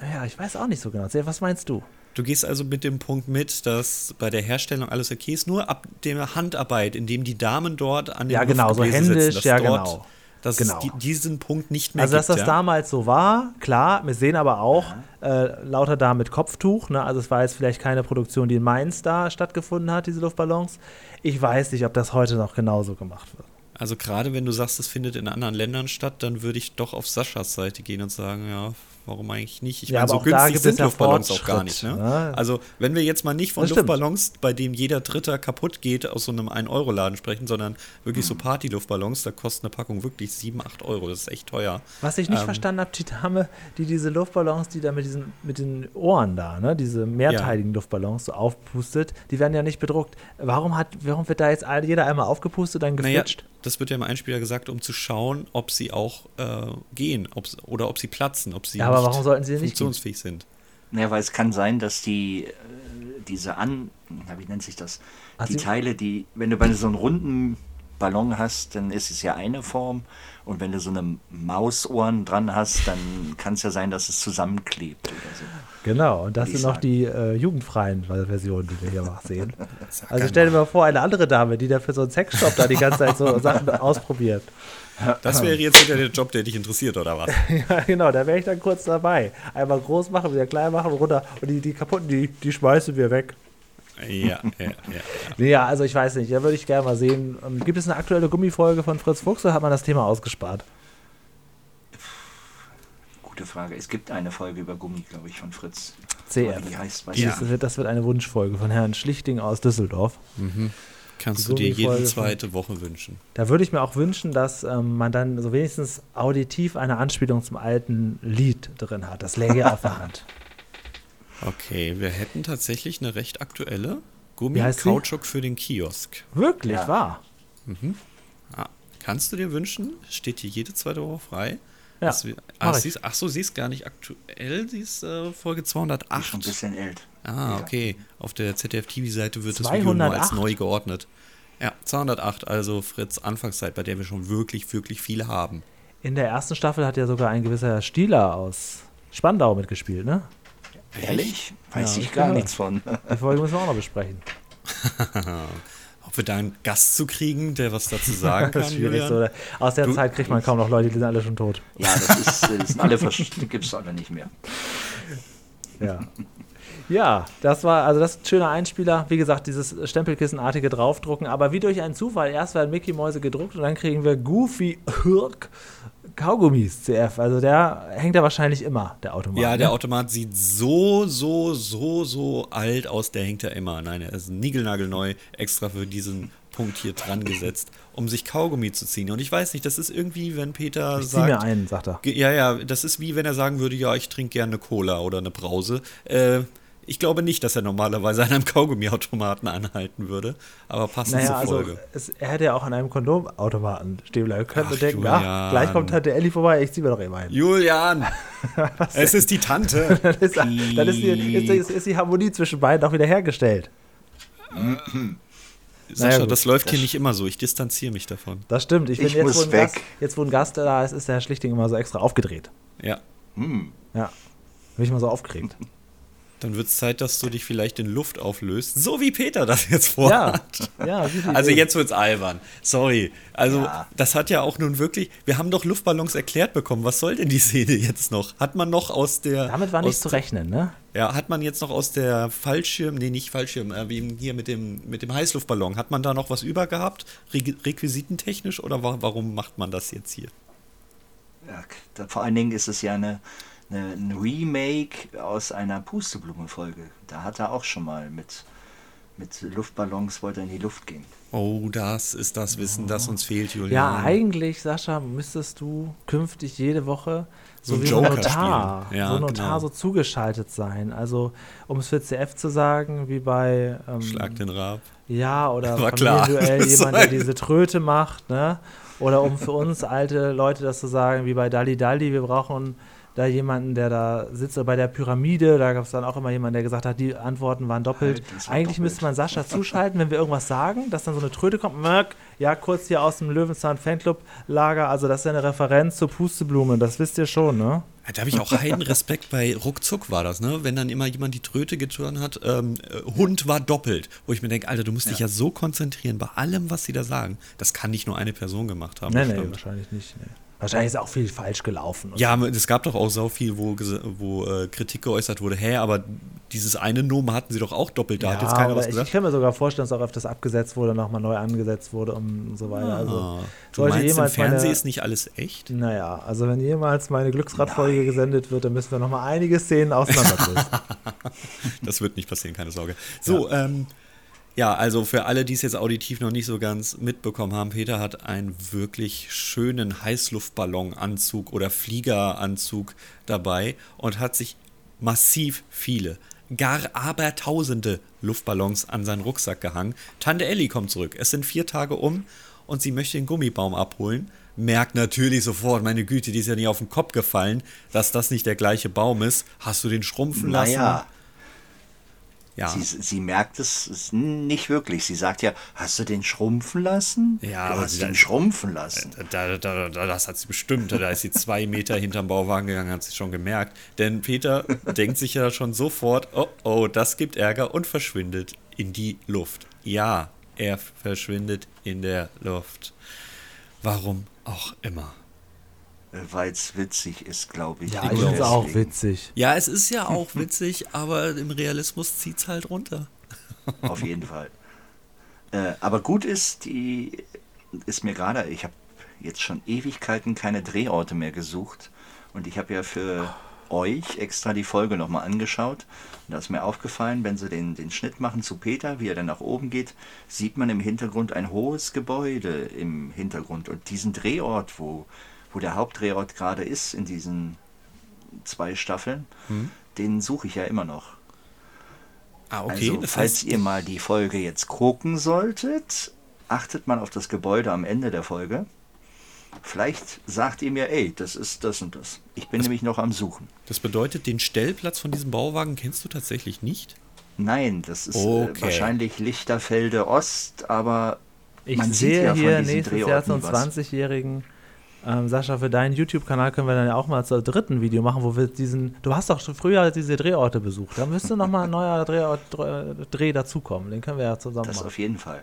ja, ich weiß auch nicht so genau. Was meinst du? Du gehst also mit dem Punkt mit, dass bei der Herstellung alles okay ist, nur ab der Handarbeit, indem die Damen dort an den Ja, genau, so händisch, sitzen, dass ja, dort, genau. Dass Genau. es die, diesen Punkt nicht mehr Also, dass gibt. das ja? damals so war, klar. Wir sehen aber auch äh, lauter Damen mit Kopftuch. Ne? Also, es war jetzt vielleicht keine Produktion, die in Mainz da stattgefunden hat, diese Luftballons. Ich weiß nicht, ob das heute noch genauso gemacht wird. Also gerade wenn du sagst, es findet in anderen Ländern statt, dann würde ich doch auf Saschas Seite gehen und sagen, ja, warum eigentlich nicht? Ich Ja, meine, so günstig sind ja Luftballons auch gar nicht. Ne? ne? Also wenn wir jetzt mal nicht von. Luftballons, bei dem jeder Dritter kaputt geht, aus so einem 1-Euro-Laden sprechen, sondern wirklich Mhm. so Party-Luftballons, da kostet eine Packung wirklich 7, 8 Euro. Das ist echt teuer. Was ich nicht Ähm, verstanden habe, die Dame, die diese Luftballons, die da mit diesen mit den Ohren da, ne, diese mehrteiligen Luftballons so aufpustet, die werden ja nicht bedruckt. Warum hat, warum wird da jetzt jeder einmal aufgepustet, dann Naja, geflitscht? Das wird ja im Einspieler gesagt, um zu schauen, ob sie auch äh, gehen ob's, oder ob sie platzen, ob sie Ja, aber nicht warum sollten sie nicht funktionsfähig sind. Ja, weil es kann sein, dass die, äh, diese An, na, wie nennt sich das? Ach, die sie- Teile, die, wenn du bei so einem runden Ballon hast, dann ist es ja eine Form. Und wenn du so eine Mausohren dran hast, dann kann es ja sein, dass es zusammenklebt oder so. Genau, und das sind noch die äh, jugendfreien Versionen, die wir hier mal sehen. Also stell dir mal vor, eine andere Dame, die da für so einen Sexshop da die ganze Zeit so Sachen ausprobiert. Das wäre jetzt wieder der Job, der dich interessiert, oder was? Ja, genau, da wäre ich dann kurz dabei. Einmal groß machen, wieder klein machen, runter und die, die kaputten, die, die schmeißen wir weg. Ja, ja, ja. Nee, Ja, also ich weiß nicht, da würde ich gerne mal sehen. Ähm, Gibt es eine aktuelle Gummifolge von Fritz Fuchs oder hat man das Thema ausgespart? Gute Frage. Es gibt eine Folge über Gummi, glaube ich, von Fritz. Wie die heißt, weiß Die ich Ja. Das, wird, das wird eine Wunschfolge von Herrn Schlichting aus Düsseldorf. Kannst Die du dir jede zweite Woche wünschen. Da würde ich mir auch wünschen, dass ähm, man dann so wenigstens auditiv eine Anspielung zum alten Lied drin hat. Das läge auf der Hand. Okay, wir hätten tatsächlich eine recht aktuelle? Gummi-Kautschuk für den Kiosk. Wirklich Ja. wahr. Ah, kannst du dir wünschen? Steht hier jede zweite Woche frei. Ja, Das wir- ah, ich. sie ist, ach so, sie ist gar nicht aktuell. Sie ist äh, Folge Die ist schon ein 208. bisschen alt. Ah, okay. Auf der ZDF-TV-Seite wird das Video nur als 208? neu geordnet. Ja, 208, also Fritz Anfangszeit, bei der wir schon wirklich, wirklich viel haben. In der ersten Staffel hat ja sogar ein gewisser Stieler aus Spandau mitgespielt, ne? Ehrlich? Weiß Ja, ich gar nichts von. Die Folge müssen wir auch noch besprechen. Ob wir da einen Gast zu kriegen, der was dazu sagen kann, Das ist schwierig. So. Aus der Du- Zeit kriegt man kaum noch Leute, die sind alle schon tot. Ja, das ist, äh, sind alle gibt es alle nicht mehr. Ja. Ja, das war, also das ist ein schöner Einspieler. Wie gesagt, dieses Stempelkissenartige draufdrucken. Aber wie durch einen Zufall, erst werden Mickey Mäuse gedruckt und dann kriegen wir Goofy Hirk Kaugummis CF. Also der hängt ja wahrscheinlich immer, der Automat. Ja, der ne? Automat sieht so, so, so, so alt aus, der hängt ja immer. Nein, er ist niegelnagelneu extra für diesen Punkt hier dran gesetzt, um sich Kaugummi zu ziehen. Und ich weiß nicht, das ist irgendwie, wenn Peter Ich zieh mir sagt. einen, sagt er. Ja, ja, das ist wie wenn er sagen würde, ja, ich trinke gerne eine Cola oder eine Brause. Äh, ich glaube nicht, dass er normalerweise an einem Kaugummiautomaten anhalten würde, aber passend Naja, zur also Folge. es, er hätte ja auch an einem Kondomautomaten stehen bleiben können Ach, und denken, Julian. ja, gleich kommt Tante Elli vorbei, ich zieh mir doch eben einen. Julian, es ist die Tante. Dann ist, dann ist, die, ist, ist, die Harmonie zwischen beiden auch wieder hergestellt. Sascha, Naja, das läuft hier nicht immer so. Ich distanziere mich davon. Das stimmt. Ich, Ich jetzt, muss wo ein weg. Gast, jetzt, wo ein Gast da ist, ist der Herr Schlichting immer so extra aufgedreht. Ja. Hm. Ja. Bin ich mal so aufgeregt. Dann wird es Zeit, dass du dich vielleicht in Luft auflöst. So wie Peter das jetzt Ja, vorhat. ja. gute Also jetzt wird's albern. Sorry. Also Ja. das hat ja auch nun wirklich. Wir haben doch Luftballons erklärt bekommen. Was soll denn die Szene jetzt noch? Hat man noch aus der. Damit war nicht zu rechnen, ne? Ja, hat man jetzt noch aus der Fallschirm, nee, nicht Fallschirm, äh, wie hier mit dem, mit dem Heißluftballon, hat man da noch was über gehabt? Re requisitentechnisch oder wa warum macht man das jetzt hier? Ja, da, vor allen Dingen ist es ja eine, eine, ein Remake aus einer Pusteblume-Folge. Da hat er auch schon mal mit, mit Luftballons wollte er in die Luft gehen. Oh, das ist das Wissen, das uns fehlt, Julian. Ja, eigentlich, Sascha, müsstest du künftig jede Woche so, So wie Joker Notar, spielen. Ja, so Notar genau. so zugeschaltet sein. Also, um es für CF zu sagen, wie bei ähm, Schlag den Rab. Ja, oder War klar. Familienduell, So jemand, der diese Tröte macht, ne? Oder um für uns alte Leute das zu sagen, wie bei Dali Dali, wir brauchen da jemanden, der da sitzt, oder bei der Pyramide, da gab es dann auch immer jemanden, der gesagt hat, die Antworten waren doppelt. Halt, war Eigentlich doppelt. müsste man Sascha zuschalten, wenn wir irgendwas sagen, dass dann so eine Tröte kommt, Möck, ja, kurz hier aus dem Löwenzahn Fanclub Lager, also das ist ja eine Referenz zur Pusteblume, das wisst ihr schon, ne? Da habe ich auch Heidenrespekt bei Ruckzuck war das, ne? Wenn dann immer jemand die Tröte geturnt hat, ähm, äh, Hund war doppelt. Wo ich mir denke, Alter, du musst dich ja so konzentrieren bei allem, was sie da sagen. Das kann nicht nur eine Person gemacht haben. Nee, nee, wahrscheinlich nicht. Nee. Wahrscheinlich ist auch viel falsch gelaufen. Ja, es gab doch auch so viel, wo, wo äh, Kritik geäußert wurde, hä, aber dieses eine Nomen hatten sie doch auch doppelt, da hat jetzt keiner was ich, ich gesagt. kann mir sogar vorstellen, dass auch öfters abgesetzt wurde, nochmal neu angesetzt wurde und so weiter. Also, Ah, du meinst, im jemals Fernsehen meine- ist nicht alles echt? naja, also wenn jemals meine Glücksradfolge gesendet wird, dann müssen wir nochmal einige Szenen auseinanderdrücken. Das wird nicht passieren, keine Sorge. So, ja. ähm, ja, also für alle, die es jetzt auditiv noch nicht so ganz mitbekommen haben, Peter hat einen wirklich schönen Heißluftballonanzug oder Fliegeranzug dabei und hat sich massiv viele, gar abertausende Luftballons an seinen Rucksack gehangen. Tante Elli kommt zurück. Es sind vier Tage um und sie möchte den Gummibaum abholen. Merkt natürlich sofort, meine Güte, die ist ja nicht auf den Kopf gefallen, dass das nicht der gleiche Baum ist. Hast du den schrumpfen lassen? Ja. Sie, sie merkt es nicht wirklich. Sie sagt ja, hast du den schrumpfen lassen? Ja, du hast sie- den schrumpfen lassen. Da, da, da, das hat sie bestimmt. Da ist sie zwei Meter hinterm Bauwagen gegangen, hat sie schon gemerkt. Denn Peter denkt sich ja schon sofort, oh, oh, das gibt Ärger und verschwindet in die Luft. Ja, er verschwindet in der Luft. Warum auch immer. Weil es witzig ist, glaube ich. Ja, ich finde es auch witzig. Ja, es ist ja auch witzig, aber im Realismus zieht es halt runter. Auf jeden Fall. Äh, aber gut ist, die ist mir gerade, ich habe jetzt schon Ewigkeiten keine Drehorte mehr gesucht und ich habe ja für euch extra die Folge nochmal angeschaut. Und da ist mir aufgefallen, wenn sie den, den Schnitt machen zu Peter, wie er dann nach oben geht, sieht man im Hintergrund ein hohes Gebäude im Hintergrund. Und diesen Drehort, wo, wo der Hauptdrehort gerade ist in diesen zwei Staffeln, den suche ich ja immer noch. Ah, okay. also, das falls heißt, ihr mal die Folge jetzt gucken solltet, achtet mal auf das Gebäude am Ende der Folge. Vielleicht sagt ihr mir, ey, das ist das und das. Ich bin nämlich noch am Suchen. das bedeutet, den Stellplatz von diesem Bauwagen kennst du tatsächlich nicht? Nein, das ist Okay. äh, wahrscheinlich Lichterfelde Ost, aber Ich man sieht sehe ja von hier diesen nächstes Jahr Drehorten zum was. 20-jährigen ähm, Sascha, für deinen YouTube-Kanal können wir dann ja auch mal zur dritten Video machen, wo wir diesen. Du hast doch schon früher diese Drehorte besucht. Da müsste noch mal ein neuer Drehort, Dreh, dazukommen. Den können wir ja zusammen Das machen. auf jeden Fall.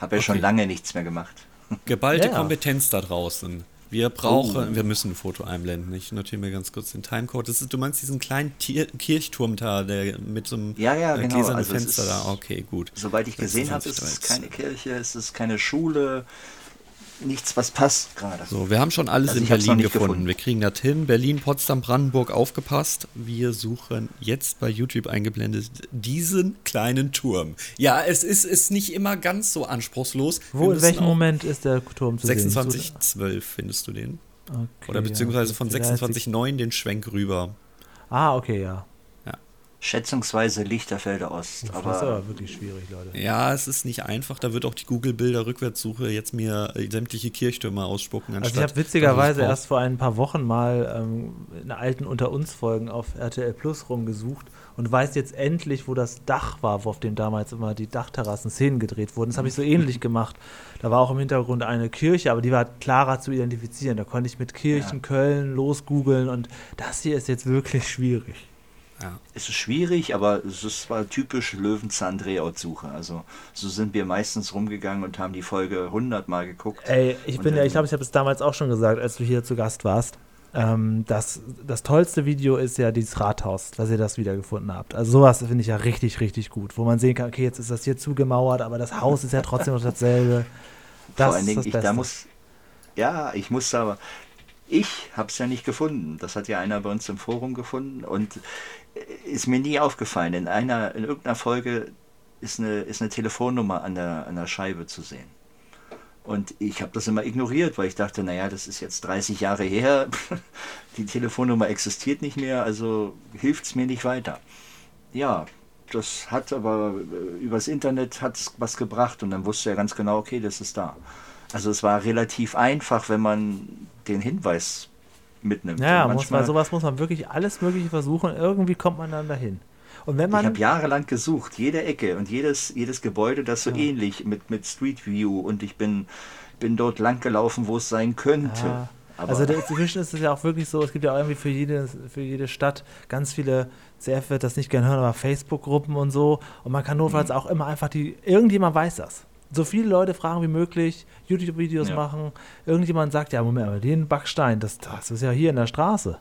Habe ja schon Okay. lange nichts mehr gemacht. Geballte Ja. Kompetenz da draußen. Wir brauchen, Oh. wir müssen ein Foto einblenden. Ich notiere mir ganz kurz den Timecode. Das ist, du meinst diesen kleinen Tier, Kirchturm da, der mit so einem Ja, ja, äh, genau. gläsernen Also Fenster ist- da. Okay, gut. Soweit ich gesehen habe, ist 26, es keine Kirche, es ist keine Schule, nichts, was passt gerade. So, wir haben schon alles Also in Berlin gefunden. gefunden. Wir kriegen das hin. Berlin, Potsdam, Brandenburg aufgepasst. Wir suchen jetzt bei YouTube eingeblendet diesen kleinen Turm. Ja, es ist, ist nicht immer ganz so anspruchslos. Wo, in welchem Moment ist der Turm zu sehen? 2612 findest du den. Okay, Oder beziehungsweise von ja, okay. 26,9 den Schwenk rüber. Ah, okay, ja. Schätzungsweise Lichterfelde Ost. Das ist Aber aber wirklich schwierig, Leute. Ja, es ist nicht einfach. Da wird auch die Google-Bilder-Rückwärtssuche jetzt mir äh, sämtliche Kirchtürme ausspucken. Also ich habe witzigerweise ich erst vor ein paar Wochen mal ähm, in alten Unter uns Folgen auf RTL Plus rumgesucht und weiß jetzt endlich, wo das Dach war, wo auf dem damals immer die Dachterrassen Szenen gedreht wurden. Das habe ich so ähnlich gemacht. Da war auch im Hintergrund eine Kirche, aber die war klarer zu identifizieren. Da konnte ich mit Kirchen Ja. Köln losgoogeln und das hier ist jetzt wirklich schwierig. Ja. es ist schwierig, aber es ist war typisch Löwenzahn-Drehortsuche. Also so sind wir meistens rumgegangen und haben die Folge hundertmal geguckt. Ey, ich bin ja, ich glaube, ich habe es damals auch schon gesagt, als du hier zu Gast warst. Ähm, das, das tollste Video ist ja dieses Rathaus, dass ihr das wiedergefunden habt. Also sowas finde ich ja richtig, richtig gut, wo man sehen kann, okay, jetzt ist das hier zugemauert, aber das Haus ist ja trotzdem noch dasselbe. Das Vor allen Dingen, ich, da muss, ja, ich musste aber, ich habe es ja nicht gefunden. Das hat ja einer bei uns im Forum gefunden und ist mir nie aufgefallen. In einer, in irgendeiner Folge ist eine, ist eine Telefonnummer an der, an der Scheibe zu sehen. Und ich habe das immer ignoriert, weil ich dachte, naja, das ist jetzt 30 Jahre her, die Telefonnummer existiert nicht mehr, also hilft es mir nicht weiter. Ja, das hat aber äh, übers Internet hat's was gebracht und dann wusste er ganz genau, okay, das ist da. Also es war relativ einfach, wenn man den Hinweis mitnimmt. ja, muss man, sowas muss man wirklich alles Mögliche versuchen, irgendwie kommt man dann dahin. Und wenn ich man, habe jahrelang gesucht, jede Ecke und jedes, jedes Gebäude, das so ähnlich mit, mit Street View und ich bin, bin dort lang gelaufen, wo es sein könnte. Ja. Aber also der- inzwischen ist es ja auch wirklich so, es gibt ja auch irgendwie für jede, für jede Stadt ganz viele, CF wird das nicht gerne hören, aber Facebook-Gruppen und so. Und man kann notfalls Mhm. auch immer einfach die, irgendjemand weiß das. So viele Leute fragen wie möglich, YouTube-Videos Ja. machen. Irgendjemand sagt, ja, Moment, aber den Backstein, das, das ist ja hier in der Straße.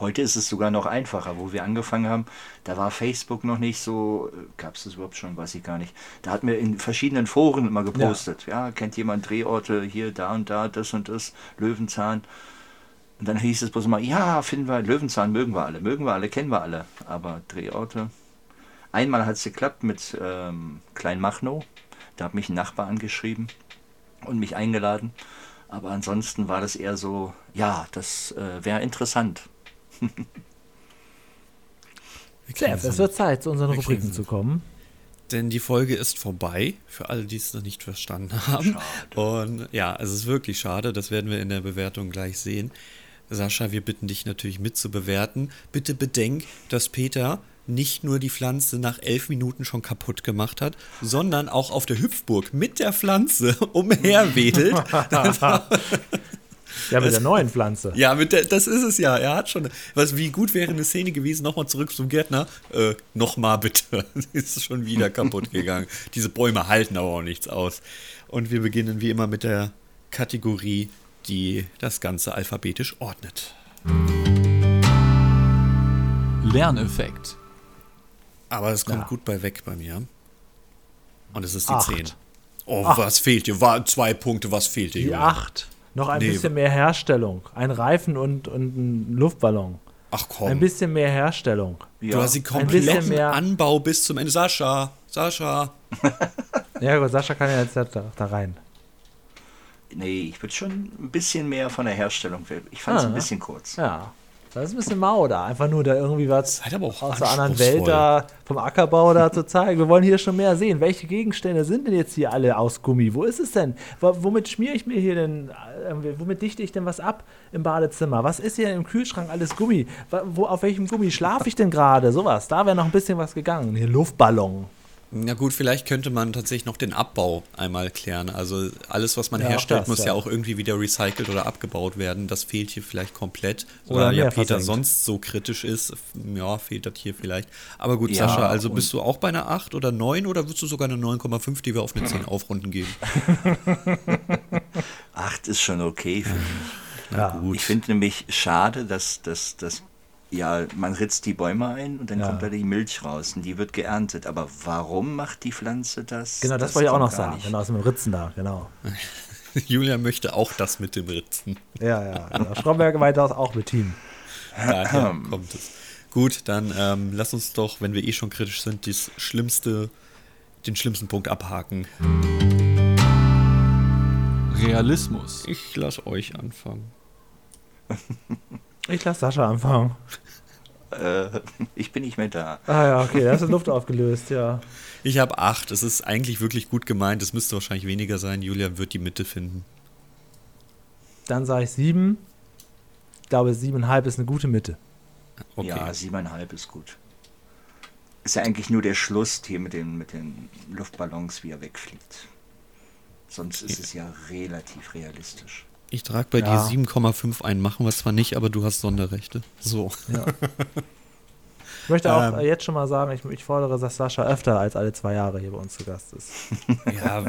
Heute ist es sogar noch einfacher. Wo wir angefangen haben, da war Facebook noch nicht so, gab es das überhaupt schon, weiß ich gar nicht. Da hat mir in verschiedenen Foren immer gepostet. Ja. kennt jemand Drehorte hier, da und da, das und das, Löwenzahn. Und dann hieß es bloß immer, ja, finden wir, Löwenzahn mögen wir alle, mögen wir alle, kennen wir alle. Aber Drehorte. Einmal hat es geklappt mit ähm, Kleinmachnow. Da hat mich ein Nachbar angeschrieben und mich eingeladen. Aber ansonsten war das eher so, ja, das äh, wäre interessant. CF, es wird Zeit, zu unseren wir Rubriken zu kommen. Denn die Folge ist vorbei, für alle, die es noch nicht verstanden haben. Und ja, es ist wirklich schade, das werden wir in der Bewertung gleich sehen. Sascha, wir bitten dich natürlich mitzubewerten. Bitte bedenk, dass Peter nicht nur die Pflanze nach elf Minuten schon kaputt gemacht hat, sondern auch auf der Hüpfburg mit der Pflanze umherwedelt. Ja, mit der neuen Pflanze. ja, mit der, das ist es ja. Er hat schon. Was, wie gut wäre eine Szene gewesen, nochmal zurück zum Gärtner. Äh, nochmal bitte. ist schon wieder kaputt gegangen. Diese Bäume halten aber auch nichts aus. Und wir beginnen wie immer mit der Kategorie, die das Ganze alphabetisch ordnet. Lerneffekt. Aber es kommt Ja. gut bei weg bei mir. Und es ist die Acht. 10. Oh, Acht. was fehlt dir? War zwei Punkte, was fehlt dir? Die Julian? 8. Noch ein Nee. bisschen mehr Herstellung. Ein Reifen und, und ein Luftballon. Ach komm. Ein bisschen mehr Herstellung. du hast die bisschen kompletten mehr- Anbau bis zum Ende. Sascha, Sascha. Ja, gut, Sascha kann ja jetzt da, da rein. Nee, ich würde schon ein bisschen mehr von der Herstellung. Ich fand es Ah. ein bisschen kurz. Ja. Das ist ein bisschen mau da. Einfach nur da irgendwie was aus der anderen. Welt da, vom Ackerbau da zu zeigen. Wir wollen hier schon mehr sehen. Welche Gegenstände sind denn jetzt hier alle aus Gummi? Wo ist es denn? Wo- Womit schmiere ich mir hier denn, äh, womit dichte ich denn was ab im Badezimmer? Was ist hier im Kühlschrank alles Gummi? Wo, auf welchem Gummi schlafe ich denn gerade? Sowas. Da wäre noch ein bisschen was gegangen. Hier Luftballon. Na gut, vielleicht könnte man tatsächlich noch den Abbau einmal klären. Also alles, was man Ja, herstellt, das, muss ja. ja. auch irgendwie wieder recycelt oder abgebaut werden. Das fehlt hier vielleicht komplett. Oder Weil ja mehr Peter versenkt. sonst so kritisch ist, ja, fehlt das hier vielleicht. Aber gut, Ja, Sascha, also bist du auch bei einer 8 oder 9 oder würdest du sogar eine 9,5, die wir auf eine 10 aufrunden geben? Acht ist schon okay für mich. Ich finde nämlich schade, dass, dass, dass ja, man ritzt die Bäume ein und dann Ja. kommt da die Milch raus und die wird geerntet. Aber warum macht die Pflanze das? Genau, das, wollte ich auch noch sagen. nicht. Genau, aus dem Ritzen da. Genau. Julia möchte auch das mit dem Ritzen. Ja, ja. Genau. Stromberg weiter auch mit Team. Daher kommt es. Gut, dann ähm, lass uns doch, wenn wir eh schon kritisch sind, das schlimmste, den schlimmsten Punkt abhaken. Realismus. Ich lasse euch anfangen. Ich lasse Sascha anfangen. Äh, ich bin nicht mehr da. Ah ja, okay, da ist die Luft aufgelöst, ja. Ich habe acht. Es ist eigentlich wirklich gut gemeint. Es müsste wahrscheinlich weniger sein. Julia wird die Mitte finden. Dann sage ich sieben. Ich glaube, siebeneinhalb ist eine gute Mitte. Okay. Ja, siebeneinhalb ist gut. Ist ja eigentlich nur der Schluss hier mit den, mit den Luftballons, wie er wegfliegt. Sonst ist es ja relativ realistisch. Ich trage bei Ja. dir 7,5 ein. Machen wir zwar nicht, aber du hast Sonderrechte. So. Ja. Ich möchte auch Ähm. äh, jetzt schon mal sagen, ich, ich fordere, dass Sascha öfter als alle zwei Jahre hier bei uns zu Gast ist. Ja,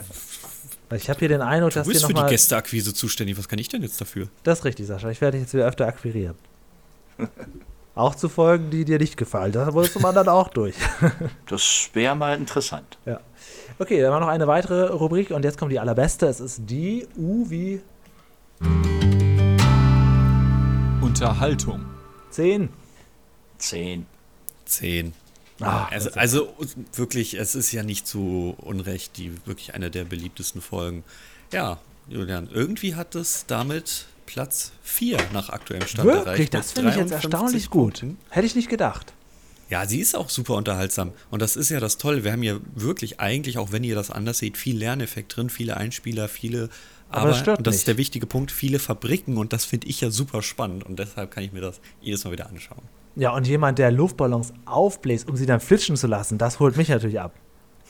Weil ich habe hier den Eindruck, dass du hier bist für die. Gästeakquise zuständig. Was kann ich denn jetzt dafür? Das ist richtig, Sascha. Ich werde dich jetzt wieder öfter akquirieren. auch zu Folgen, die dir nicht gefallen. Da wurdest du mal dann auch durch. Das wäre mal interessant. ja. Okay, dann war noch eine weitere Rubrik und jetzt kommt die allerbeste. Es ist die U wie Unterhaltung. 10. Zehn. 10. Ah, Also, also wirklich, es ist ja nicht zu Unrecht die wirklich eine der beliebtesten Folgen. Ja, Julian, irgendwie hat es damit Platz 4 nach aktuellem Stand Wirklich, erreicht. das finde ich jetzt 53 erstaunlich gut. Hätte ich nicht gedacht. Ja, sie ist auch super unterhaltsam. Und das ist ja das Tolle. Wir haben ja wirklich eigentlich, auch wenn ihr das anders seht, viel Lerneffekt drin, viele Einspieler, viele. Aber das stört und das nicht. ist der wichtige Punkt, viele Fabriken. Und das finde ich ja super spannend. Und deshalb kann ich mir das jedes Mal wieder anschauen. Ja, und jemand, der Luftballons aufbläst, um sie dann flitschen zu lassen, das holt mich natürlich ab.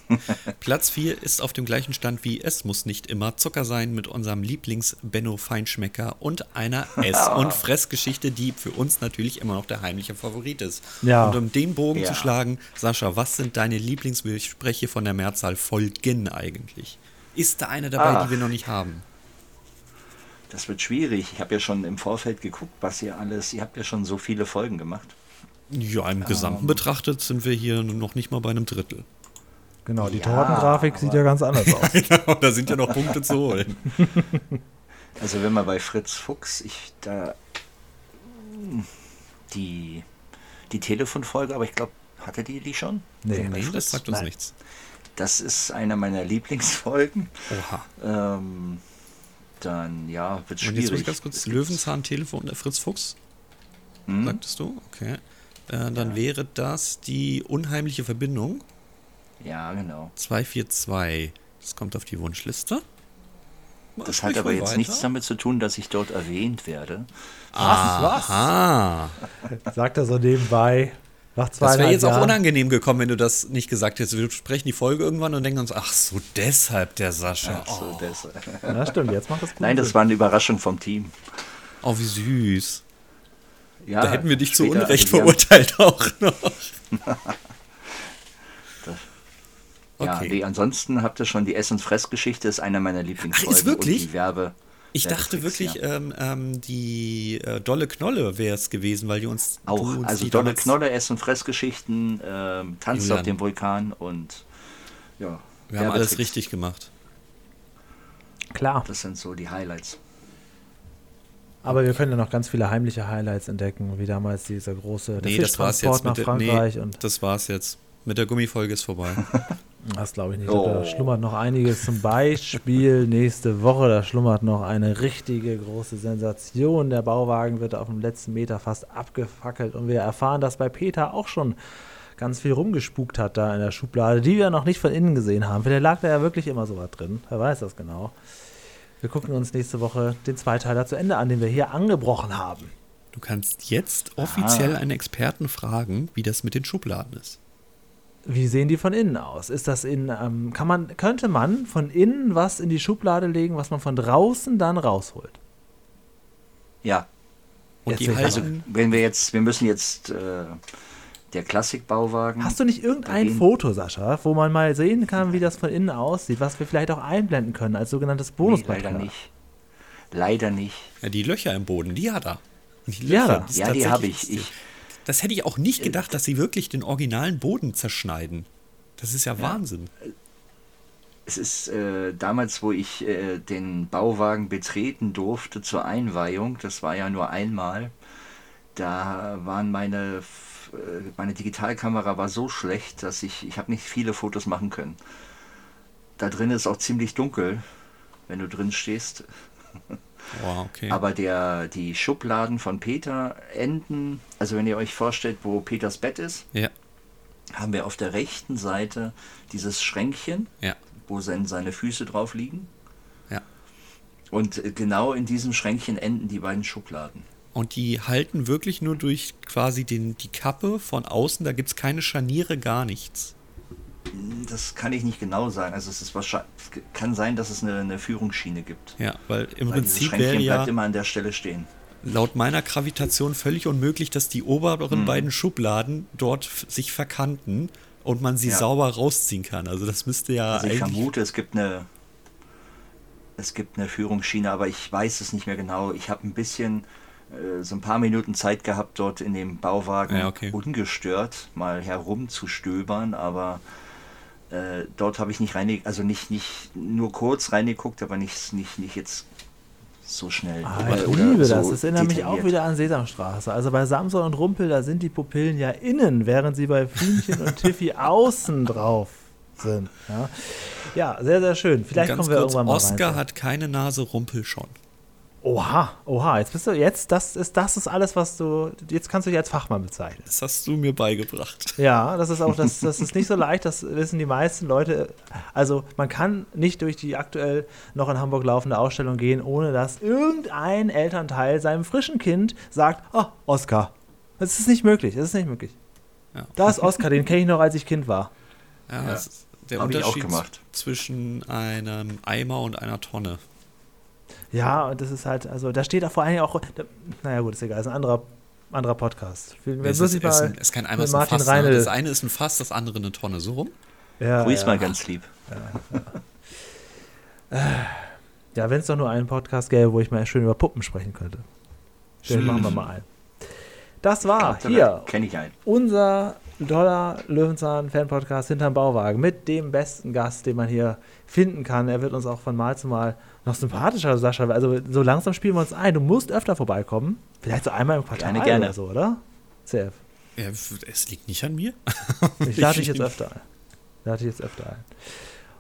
Platz 4 ist auf dem gleichen Stand wie Es muss nicht immer Zucker sein mit unserem Lieblings-Benno Feinschmecker und einer Ess- und Fressgeschichte, die für uns natürlich immer noch der heimliche Favorit ist. Ja. Und um den Bogen Ja. zu schlagen, Sascha, was sind deine Lieblingsgespräche von der Mehrzahl Folgen eigentlich? Ist da eine dabei, Ah. die wir noch nicht haben? Das wird schwierig. Ich habe ja schon im Vorfeld geguckt, was ihr alles. Ihr habt ja schon so viele Folgen gemacht. Ja, im Gesamten betrachtet sind wir hier noch nicht mal bei einem Drittel. Genau, die Ja, Tortengrafik sieht ja ganz anders aus. da sind ja noch Punkte zu holen. Also wenn man bei Fritz Fuchs, ich da die die Telefonfolge, aber ich glaube, hatte die die schon? Nee, Nee, das sagt uns Nein. nichts. Das ist einer meiner Lieblingsfolgen. Oha. Ähm, dann ja, wird Und schwierig. jetzt muss ich ganz kurz Löwenzahn-Telefon, äh, Fritz Fuchs, Hm? sagtest du? Okay. Äh, dann wäre das die unheimliche Verbindung Ja, genau. 242. Das kommt auf die Wunschliste. Das Sprich hat aber mal jetzt weiter. nichts damit zu tun, dass ich dort erwähnt werde. Was? Ah, Sagt er so nebenbei. Nach Das wäre jetzt auch Jahren. unangenehm gekommen, wenn du das nicht gesagt hättest. Wir besprechen die Folge irgendwann und denken uns, ach so, deshalb der Sascha. Ach so, Oh, das, Ja, stimmt, jetzt macht das gut. Nein, das war eine Überraschung vom Team. oh, wie süß. Ja, da hätten wir dich zu Unrecht also verurteilt auch noch. Ja, Okay. nee, ansonsten habt ihr schon die Ess- und Fressgeschichte, ist einer meiner Lieblingsfolgen. ist wirklich? Und die Werbe. Ich dachte Werbefix, wirklich, ja. ähm, ähm, die äh, Dolle Knolle wäre es gewesen, weil die uns. Auch, uns also damals- Knolle, Ess- und Fressgeschichten, ähm, Tanz auf dem Vulkan und ja. Wir haben alles Werbetricks. richtig gemacht. Klar. Das sind so die Highlights. Aber wir können ja noch ganz viele heimliche Highlights entdecken, wie damals dieser große der Nee, das war's jetzt. nach Mit der, Frankreich nee, und das war's jetzt. Mit der Gummifolge ist vorbei. das glaube ich nicht. Ich glaub, Da Oh. schlummert noch einiges. Zum Beispiel nächste Woche, da schlummert noch eine richtige große Sensation. Der Bauwagen wird auf dem letzten Meter fast abgefackelt und wir erfahren, dass bei Peter auch schon ganz viel rumgespukt hat da in der Schublade, die wir noch nicht von innen gesehen haben. Vielleicht lag da ja wirklich immer so was drin. Wer weiß das genau. Wir gucken uns nächste Woche den Zweiteiler zu Ende an, den wir hier angebrochen haben. Du kannst jetzt offiziell einen Experten fragen, wie das mit den Schubladen ist. Wie sehen die von innen aus? Ist das in, ähm, kann man, könnte man von innen was in die Schublade legen, was man von draußen dann rausholt? Ja, Und die also wenn wir jetzt, wir müssen jetzt äh, der Klassikbauwagen. Hast du nicht irgendein Dagegen- Foto, Sascha, wo man mal sehen kann, wie das von innen aussieht, was wir vielleicht auch einblenden können als sogenanntes Nee, Bonusmaterial? leider nicht. Leider nicht. Ja, die Löcher im Boden, die hat er. Die Ja, Löcher, da. ist Ja, die habe ich. ich. Das hätte ich auch nicht gedacht, dass sie wirklich den originalen Boden zerschneiden. Das ist ja, Wahnsinn. Es ist äh, damals, wo ich äh, den Bauwagen betreten durfte zur Einweihung, das war ja nur einmal, da waren meine, äh, meine Digitalkamera war so schlecht, dass ich, ich habe nicht viele Fotos machen können. Da drin ist auch ziemlich dunkel, wenn du drin stehst. Wow, okay. Aber der, die Schubladen von Peter enden, also wenn ihr euch vorstellt, wo Peters Bett ist, ja, haben wir auf der rechten Seite dieses Schränkchen, ja, wo sein, seine Füße drauf liegen. ja. Und genau in diesem Schränkchen enden die beiden Schubladen. Und die halten wirklich nur durch quasi den, die Kappe von außen. Da gibt es keine Scharniere, gar nichts. Das kann ich nicht genau sagen. Also es ist wahrscheinlich, kann sein, dass es eine, eine Führungsschiene gibt. Ja, weil im Weil Prinzip wäre ja bleibt immer an der Stelle stehen. laut meiner Gravitation völlig unmöglich, dass die oberen Hm. beiden Schubladen dort sich verkanten und man sie Ja. sauber rausziehen kann. Also das müsste ja Also ich vermute, es gibt eine es gibt eine Führungsschiene, aber ich weiß es nicht mehr genau. Ich habe ein bisschen äh, so ein paar Minuten Zeit gehabt, dort in dem Bauwagen Ja, okay. ungestört mal herumzustöbern, aber äh, dort habe ich nicht reingeguckt, also nicht, nicht nur kurz reingeguckt, aber nicht, nicht, nicht jetzt so schnell. Ah, ich liebe so das. Das erinnert mich auch wieder an Sesamstraße. Also bei Samson und Rumpel, da sind die Pupillen ja innen, während sie bei Fienchen und Tiffy außen drauf sind. Ja, ja sehr, sehr schön. Vielleicht Ganz kommen wir kurz, irgendwann mal Oscar rein. hat keine Nase, Rumpel schon. Oha, oha, jetzt bist du, jetzt, das ist, das ist alles, was du, jetzt kannst du dich als Fachmann bezeichnen. Das hast du mir beigebracht. Ja, das ist auch, das, das ist nicht so leicht, das wissen die meisten Leute. Also man kann nicht durch die aktuell noch in Hamburg laufende Ausstellung gehen, ohne dass irgendein Elternteil seinem frischen Kind sagt, oh, Oscar. Das ist nicht möglich, das ist nicht möglich. Ja. Da ist Oscar, den kenne ich noch, als ich Kind war. Ja, Ja. das ist der Hab Unterschied gemacht. zwischen einem Eimer und einer Tonne. Ja, und das ist halt, also da steht da vor allem auch, da, naja gut, ist egal, ist ein anderer, anderer Podcast. Wir, wir Es ist, mal es ist, ein, es es ist ein Fass. Ne? Das eine ist ein Fass, das andere eine Tonne. So rum? ja, Grüß ja. mal ganz lieb. Ja, wenn es doch nur einen Podcast gäbe, wo ich mal schön über Puppen sprechen könnte. Den machen wir mal ein. Das war hier Kenne ich einen. unser toller Löwenzahn-Fan-Podcast hinterm Bauwagen mit dem besten Gast, den man hier finden kann. Er wird uns auch von Mal zu Mal noch sympathischer, Sascha. Also so langsam spielen wir uns ein. Du musst öfter vorbeikommen. Vielleicht so einmal im Quartal Gerne, gerne. oder so, oder? CF. Ja, es liegt nicht an mir. Ich lade dich jetzt öfter ein. Lade dich jetzt öfter ein.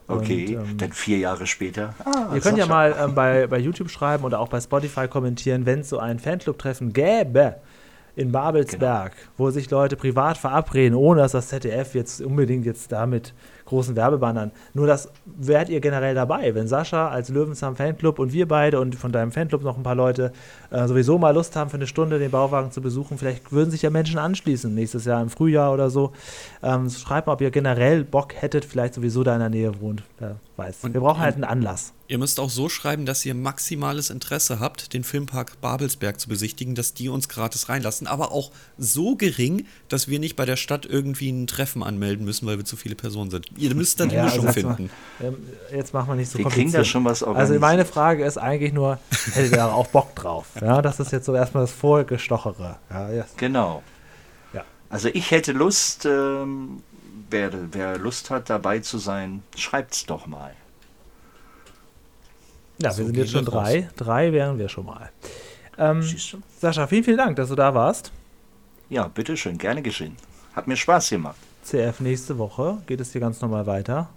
Und, Okay, ähm, dann vier Jahre später. Ah, Ihr könnt ja Sascha. mal ähm, bei, bei YouTube schreiben oder auch bei Spotify kommentieren, wenn es so ein Fanclub-Treffen gäbe in Babelsberg, Genau. wo sich Leute privat verabreden, ohne dass das ZDF jetzt unbedingt jetzt damit großen Werbebannern. Nur das wärt ihr generell dabei, wenn Sascha als Löwenzahn Fanclub und wir beide und von deinem Fanclub noch ein paar Leute äh, sowieso mal Lust haben, für eine Stunde den Bauwagen zu besuchen. Vielleicht würden sich ja Menschen anschließen, nächstes Jahr im Frühjahr oder so. Ähm, schreibt mal, ob ihr generell Bock hättet, vielleicht sowieso da in der Nähe wohnt. Wer weiß. Und- wir brauchen halt einen Anlass. Ihr müsst auch so schreiben, dass ihr maximales Interesse habt, den Filmpark Babelsberg zu besichtigen, dass die uns gratis reinlassen, aber auch so gering, dass wir nicht bei der Stadt irgendwie ein Treffen anmelden müssen, weil wir zu viele Personen sind. Ihr müsst dann die Ja, Mischung also finden. Mal, ähm, jetzt machen wir nicht so Wir kriegen da kompliziert. schon was Also meine Frage ist eigentlich nur, hättet ihr da auch Bock drauf? Ja, das ist jetzt so erstmal das Vorgestochere. Ja, ja. Genau. Ja. Also ich hätte Lust, ähm, wer, wer Lust hat, dabei zu sein, schreibt's doch mal. Ja, So wir sind jetzt schon wir raus. drei. Drei wären wir schon mal. Ähm? Sascha, vielen, vielen Dank, dass du da warst. Ja, bitteschön, gerne geschehen. Hat mir Spaß gemacht. CF nächste Woche geht es hier ganz normal weiter.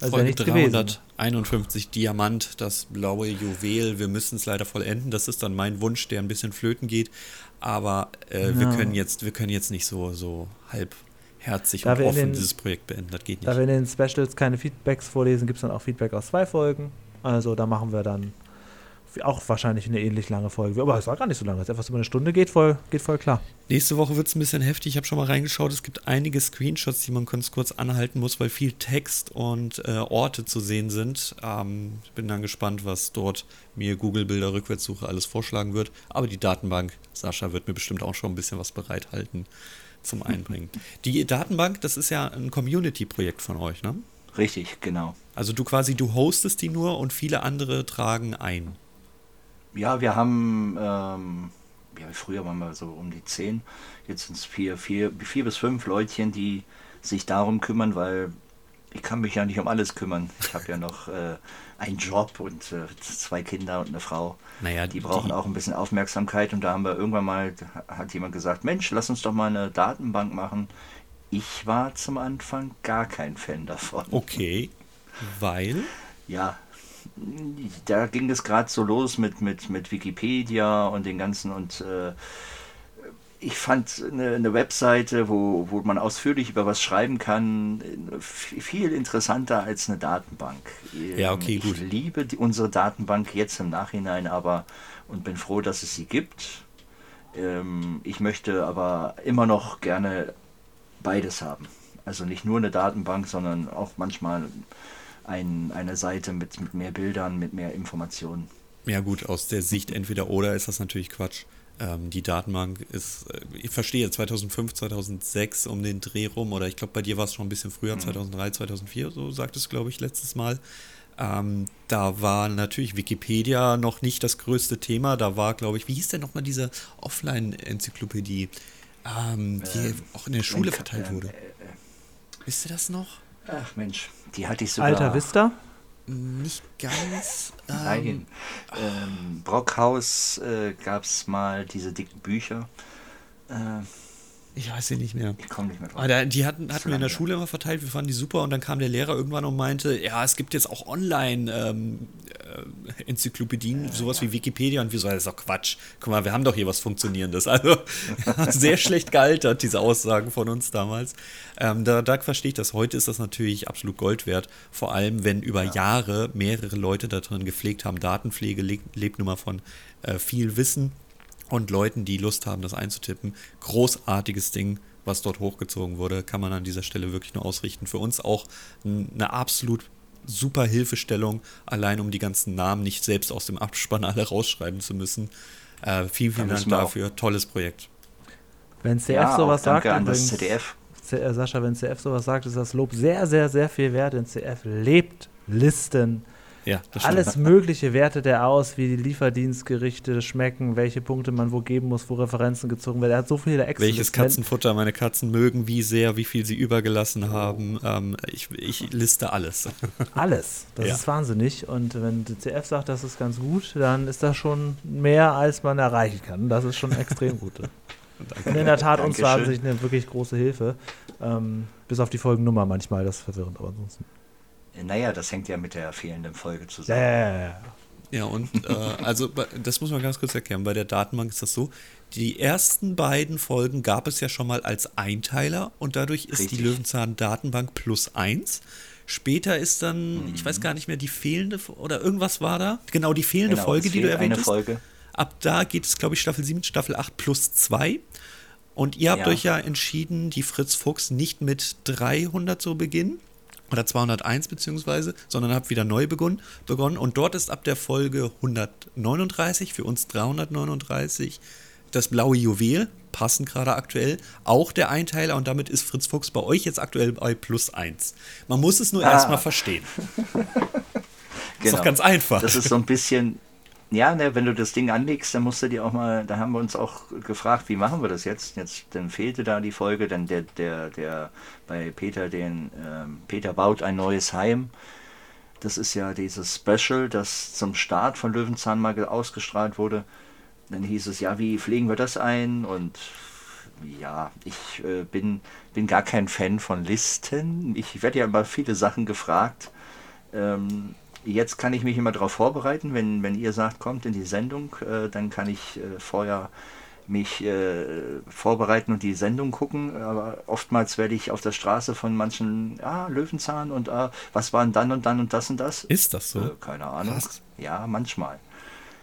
Also Folge nichts gewesen. 351 Diamant, das blaue Juwel. Wir müssen es leider vollenden. Das ist dann mein Wunsch, der ein bisschen flöten geht. Aber äh, wir Ja. können jetzt, wir können jetzt nicht so, so halbherzig Da und wir offen den- dieses Projekt beenden. Das geht nicht. Da wir in den Specials keine Feedbacks vorlesen, gibt es dann auch Feedback aus zwei Folgen. Also da machen wir dann auch wahrscheinlich eine ähnlich lange Folge. Aber es war gar nicht so lange. Jetzt etwas über eine Stunde geht voll, geht voll klar. Nächste Woche wird es ein bisschen heftig. Ich habe schon mal reingeschaut. Es gibt einige Screenshots, die man ganz kurz anhalten muss, weil viel Text und äh, Orte zu sehen sind. Ähm, ich bin dann gespannt, was dort mir Google Bilder Rückwärtssuche alles vorschlagen wird. Aber die Datenbank, Sascha, wird mir bestimmt auch schon ein bisschen was bereithalten zum Einbringen. Die Datenbank, das ist ja ein Community-Projekt von euch, ne? Richtig, genau. Also du quasi, du hostest die nur und viele andere tragen ein. Ja, wir haben, ähm, ja, früher waren wir so um die zehn, jetzt sind es vier, vier, vier bis fünf Leutchen, die sich darum kümmern, weil ich kann mich ja nicht um alles kümmern. Ich habe ja noch äh, einen Job und äh, zwei Kinder und eine Frau. Naja, Die brauchen auch ein bisschen Aufmerksamkeit und da haben wir irgendwann mal, hat jemand gesagt, Mensch, lass uns doch mal eine Datenbank machen. Ich war zum Anfang gar kein Fan davon. Okay, weil... Ja, da ging es gerade so los mit, mit, mit Wikipedia und den ganzen und äh, ich fand eine, eine Webseite, wo, wo man ausführlich über was schreiben kann, äh, viel interessanter als eine Datenbank. Ja, okay, ich gut. liebe die, unsere Datenbank jetzt im Nachhinein aber und bin froh, dass es sie gibt. Ähm, ich möchte aber immer noch gerne beides haben. Also nicht nur eine Datenbank, sondern auch manchmal ein, eine Seite mit, mit mehr Bildern, mit mehr Informationen. Ja gut, aus der Sicht entweder oder ist das natürlich Quatsch. Ähm, die Datenbank ist, äh, ich verstehe, 2005, 2006 um den Dreh rum oder ich glaube bei dir war es schon ein bisschen früher, 2003, 2004, so sagtest du glaube ich letztes Mal. Ähm, da war natürlich Wikipedia noch nicht das größte Thema. Da war, glaube ich, wie hieß denn nochmal diese Offline-Enzyklopädie, ähm, die auch in der Schule verteilt ähm, wurde? Wisst ihr das noch? Ach Mensch, die hatte ich sogar. Alter Vista? Nicht ganz. Ähm, Nein. Ähm, Brockhaus äh, gab es mal diese dicken Bücher. Äh, Ich weiß sie nicht mehr. ich komme nicht mehr drauf. Da, die hatten, hatten wir in der. Schule immer verteilt, wir fanden die super und dann kam der Lehrer irgendwann und meinte, ja, es gibt jetzt auch online ähm, äh, sowas wie Wikipedia und wir so, das ist doch Quatsch. Guck mal, wir haben doch hier was Funktionierendes. Also sehr schlecht gealtert, diese Aussagen von uns damals. Ähm, da, da verstehe ich das. Heute ist das natürlich absolut Gold wert, vor allem wenn über Jahre mehrere Leute da drin gepflegt haben. Datenpflege lebt, lebt nun mal von äh, viel Wissen und Leuten, die Lust haben, das einzutippen. Großartiges Ding, was dort hochgezogen wurde, kann man an dieser Stelle wirklich nur ausrichten. Für uns auch eine absolut super Hilfestellung, allein um die ganzen Namen nicht selbst aus dem Abspann alle rausschreiben zu müssen. Äh, vielen, vielen Da Dank auch- dafür. Tolles Projekt. Wenn CF ja, sowas sagt, an das übrigens, ZDF. C- äh, Sascha, wenn CF sowas sagt, ist das Lob sehr, sehr, sehr viel wert, denn CF lebt Listen. Ja. Alles Mögliche wertet er aus, wie die Lieferdienstgerichte schmecken, welche Punkte man wo geben muss, wo Referenzen gezogen werden. Er hat so viele excel Welches Katzenfutter meine Katzen mögen, wie sehr, wie viel sie übergelassen haben. Ähm, ich, ich liste alles. Alles. Das Ja. ist wahnsinnig. Und wenn die CF sagt, das ist ganz gut, dann ist das schon mehr, als man erreichen kann. Das ist schon extrem gut. Und in der Tat, uns war an sich eine wirklich große Hilfe. Ähm, bis auf die Folgennummer manchmal, das ist verwirrend, aber ansonsten. Naja, das hängt ja mit der fehlenden Folge zusammen. ja, ja, ja. Ja, und äh, also das muss man ganz kurz erklären. Bei der Datenbank ist das so, die ersten beiden Folgen gab es ja schon mal als Einteiler und dadurch ist Richtig. die Löwenzahn-Datenbank plus eins. Später ist dann, Mhm. ich weiß gar nicht mehr, die fehlende oder irgendwas war da. Genau, die fehlende Genau, Folge, die du erwähnt eine hast. Folge. Ab da geht es, glaube ich, Staffel 7, Staffel 8 plus 2. Und ihr habt Ja. euch ja entschieden, die Fritz Fuchs nicht mit 300 zu beginnen. Oder 201 beziehungsweise, sondern habt wieder neu begonnen, begonnen. Und dort ist ab der Folge 139, für uns 339, das blaue Juwel, passend gerade aktuell, auch der Einteiler. Und damit ist Fritz Fuchs bei euch jetzt aktuell bei plus 1. Man muss es nur Ah. erstmal verstehen. Ist doch ganz einfach. Genau. Das ist so ein bisschen, ja, ne, wenn du das Ding anlegst, dann musst du dir auch mal, da haben wir uns auch gefragt, wie machen wir das jetzt? Jetzt dann fehlte da die Folge, dann der, der, der bei Peter den, ähm, Peter baut ein neues Heim. Das ist ja dieses Special, das zum Start von Löwenzahn mal ge- ausgestrahlt wurde. Dann hieß es, ja, wie pflegen wir das ein? Und ja, ich äh, bin, bin gar kein Fan von Listen. Ich werde ja immer viele Sachen gefragt. Ähm, jetzt kann ich mich immer darauf vorbereiten, wenn, wenn ihr sagt, kommt in die Sendung, äh, dann kann ich äh, vorher mich äh, vorbereiten und die Sendung gucken, aber oftmals werde ich auf der Straße von manchen, ah, Löwenzahn und ah, was waren dann und dann und das und das? Ist das so? Äh, keine Ahnung. Krass. Ja, manchmal.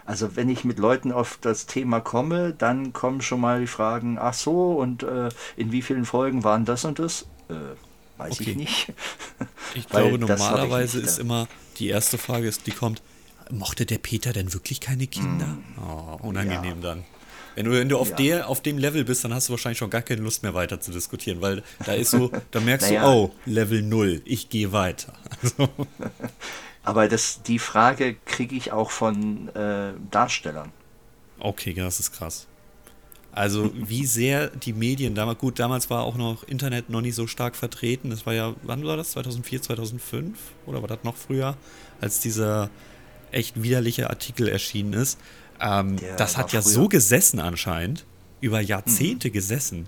Also wenn ich mit Leuten auf das Thema komme, dann kommen schon mal die Fragen, ach so, und äh, in wie vielen Folgen waren das und das? Äh, weiß Okay. ich nicht. Ich glaube, normalerweise ist immer die erste Frage, ist, die kommt, mochte der Peter denn wirklich keine Kinder? Oh, unangenehm Mm. Ja. dann. Wenn du, wenn du auf, Ja. der, auf dem Level bist, dann hast du wahrscheinlich schon gar keine Lust mehr weiter zu diskutieren, weil da ist so, da merkst Naja. du, oh, Level 0, ich gehe weiter. Also, Aber das, die Frage kriege ich auch von äh, Darstellern. okay, das ist krass. Also, wie sehr die Medien damals, gut, damals war auch noch Internet noch nicht so stark vertreten. Das war ja, wann war das? 2004, 2005? Oder war das noch früher? Als dieser echt widerliche Artikel erschienen ist. Ähm, das hat ja früher. so gesessen anscheinend. Über Jahrzehnte gesessen.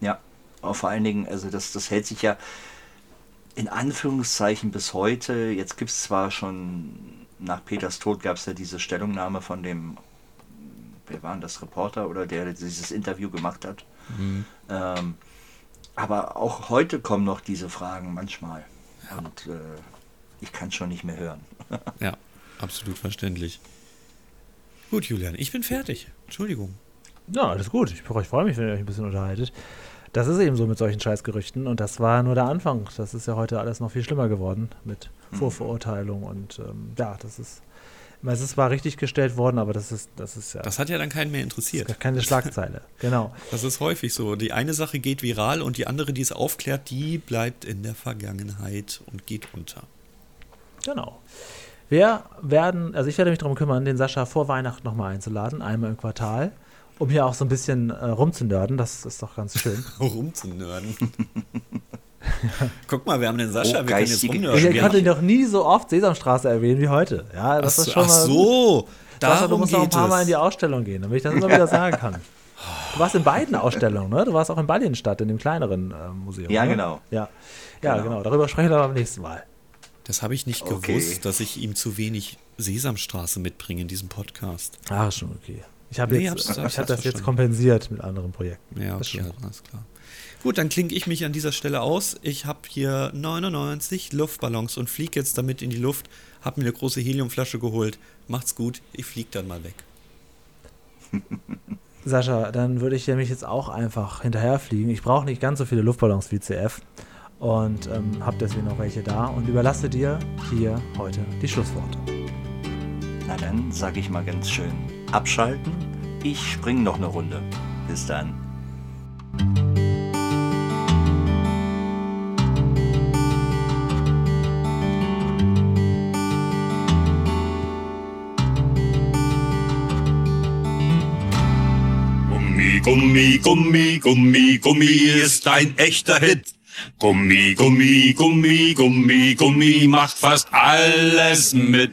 Ja, vor allen Dingen, also das, das hält sich ja in Anführungszeichen bis heute. Jetzt gibt es zwar schon, nach Peters Tod gab es ja diese Stellungnahme von dem, wer war denn das, Reporter oder der dieses Interview gemacht hat. Ähm, aber auch heute kommen noch diese Fragen manchmal. Und äh, ich kann schon nicht mehr hören. Ja, absolut verständlich. Gut, Julian, ich bin fertig. Entschuldigung. Ja, alles gut. Ich, ich freue mich, wenn ihr euch ein bisschen unterhaltet. Das ist eben so mit solchen Scheißgerüchten und das war nur der Anfang. Das ist ja heute alles noch viel schlimmer geworden mit Vorverurteilung und ähm, ja, das ist. Es ist zwar richtig gestellt worden, aber das ist, das ist ja Das hat ja dann keinen mehr interessiert. keine Schlagzeile. Genau. Das ist häufig so. Die eine Sache geht viral und die andere, die es aufklärt, die bleibt in der Vergangenheit und geht unter. Genau. Wir werden, also ich werde mich darum kümmern, den Sascha vor Weihnachten nochmal einzuladen, einmal im Quartal, um hier auch so ein bisschen äh, rumzunörden. Das ist doch ganz schön. Rumzunörden. Guck mal, wir haben den Sascha, Oh, wir können jetzt geistige- rumnörden. Ich Wir konnte noch nie so oft Sesamstraße erwähnen wie heute. Ja, Ach das so, ist schon ach mal. so, Sascha, du darum musst noch ein geht paar Mal in die. Ausstellung gehen, damit ich das immer wieder sagen kann. Du warst in beiden Ausstellungen, ne? Du warst auch in Ballienstadt, in dem kleineren äh, Museum. Ja, ne? genau. Ja. ja, genau. Genau. Darüber sprechen wir aber beim nächsten Mal. Das habe ich nicht Okay. gewusst, dass ich ihm zu wenig Sesamstraße mitbringe in diesem Podcast. Ah, schon okay. Ich habe Nee, jetzt, hab's- ich hab's hab das jetzt kompensiert mit anderen Projekten. Ja, Das ist okay, schon alles klar. Gut, dann klinge ich mich an dieser Stelle aus. Ich habe hier 99 Luftballons und fliege jetzt damit in die Luft. Habe mir eine große Heliumflasche geholt. Macht's gut, ich fliege dann mal weg. Sascha, dann würde ich nämlich jetzt auch einfach hinterherfliegen. Ich brauche nicht ganz so viele Luftballons wie CF und ähm, habe deswegen noch welche da und überlasse dir hier heute die Schlussworte. Na dann sage ich mal ganz schön, abschalten. Ich spring noch eine Runde. Bis dann. Gummi, Gummi, Gummi, Gummi ist ein echter Hit. Gummi, Gummi, Gummi, Gummi, Gummi macht fast alles mit.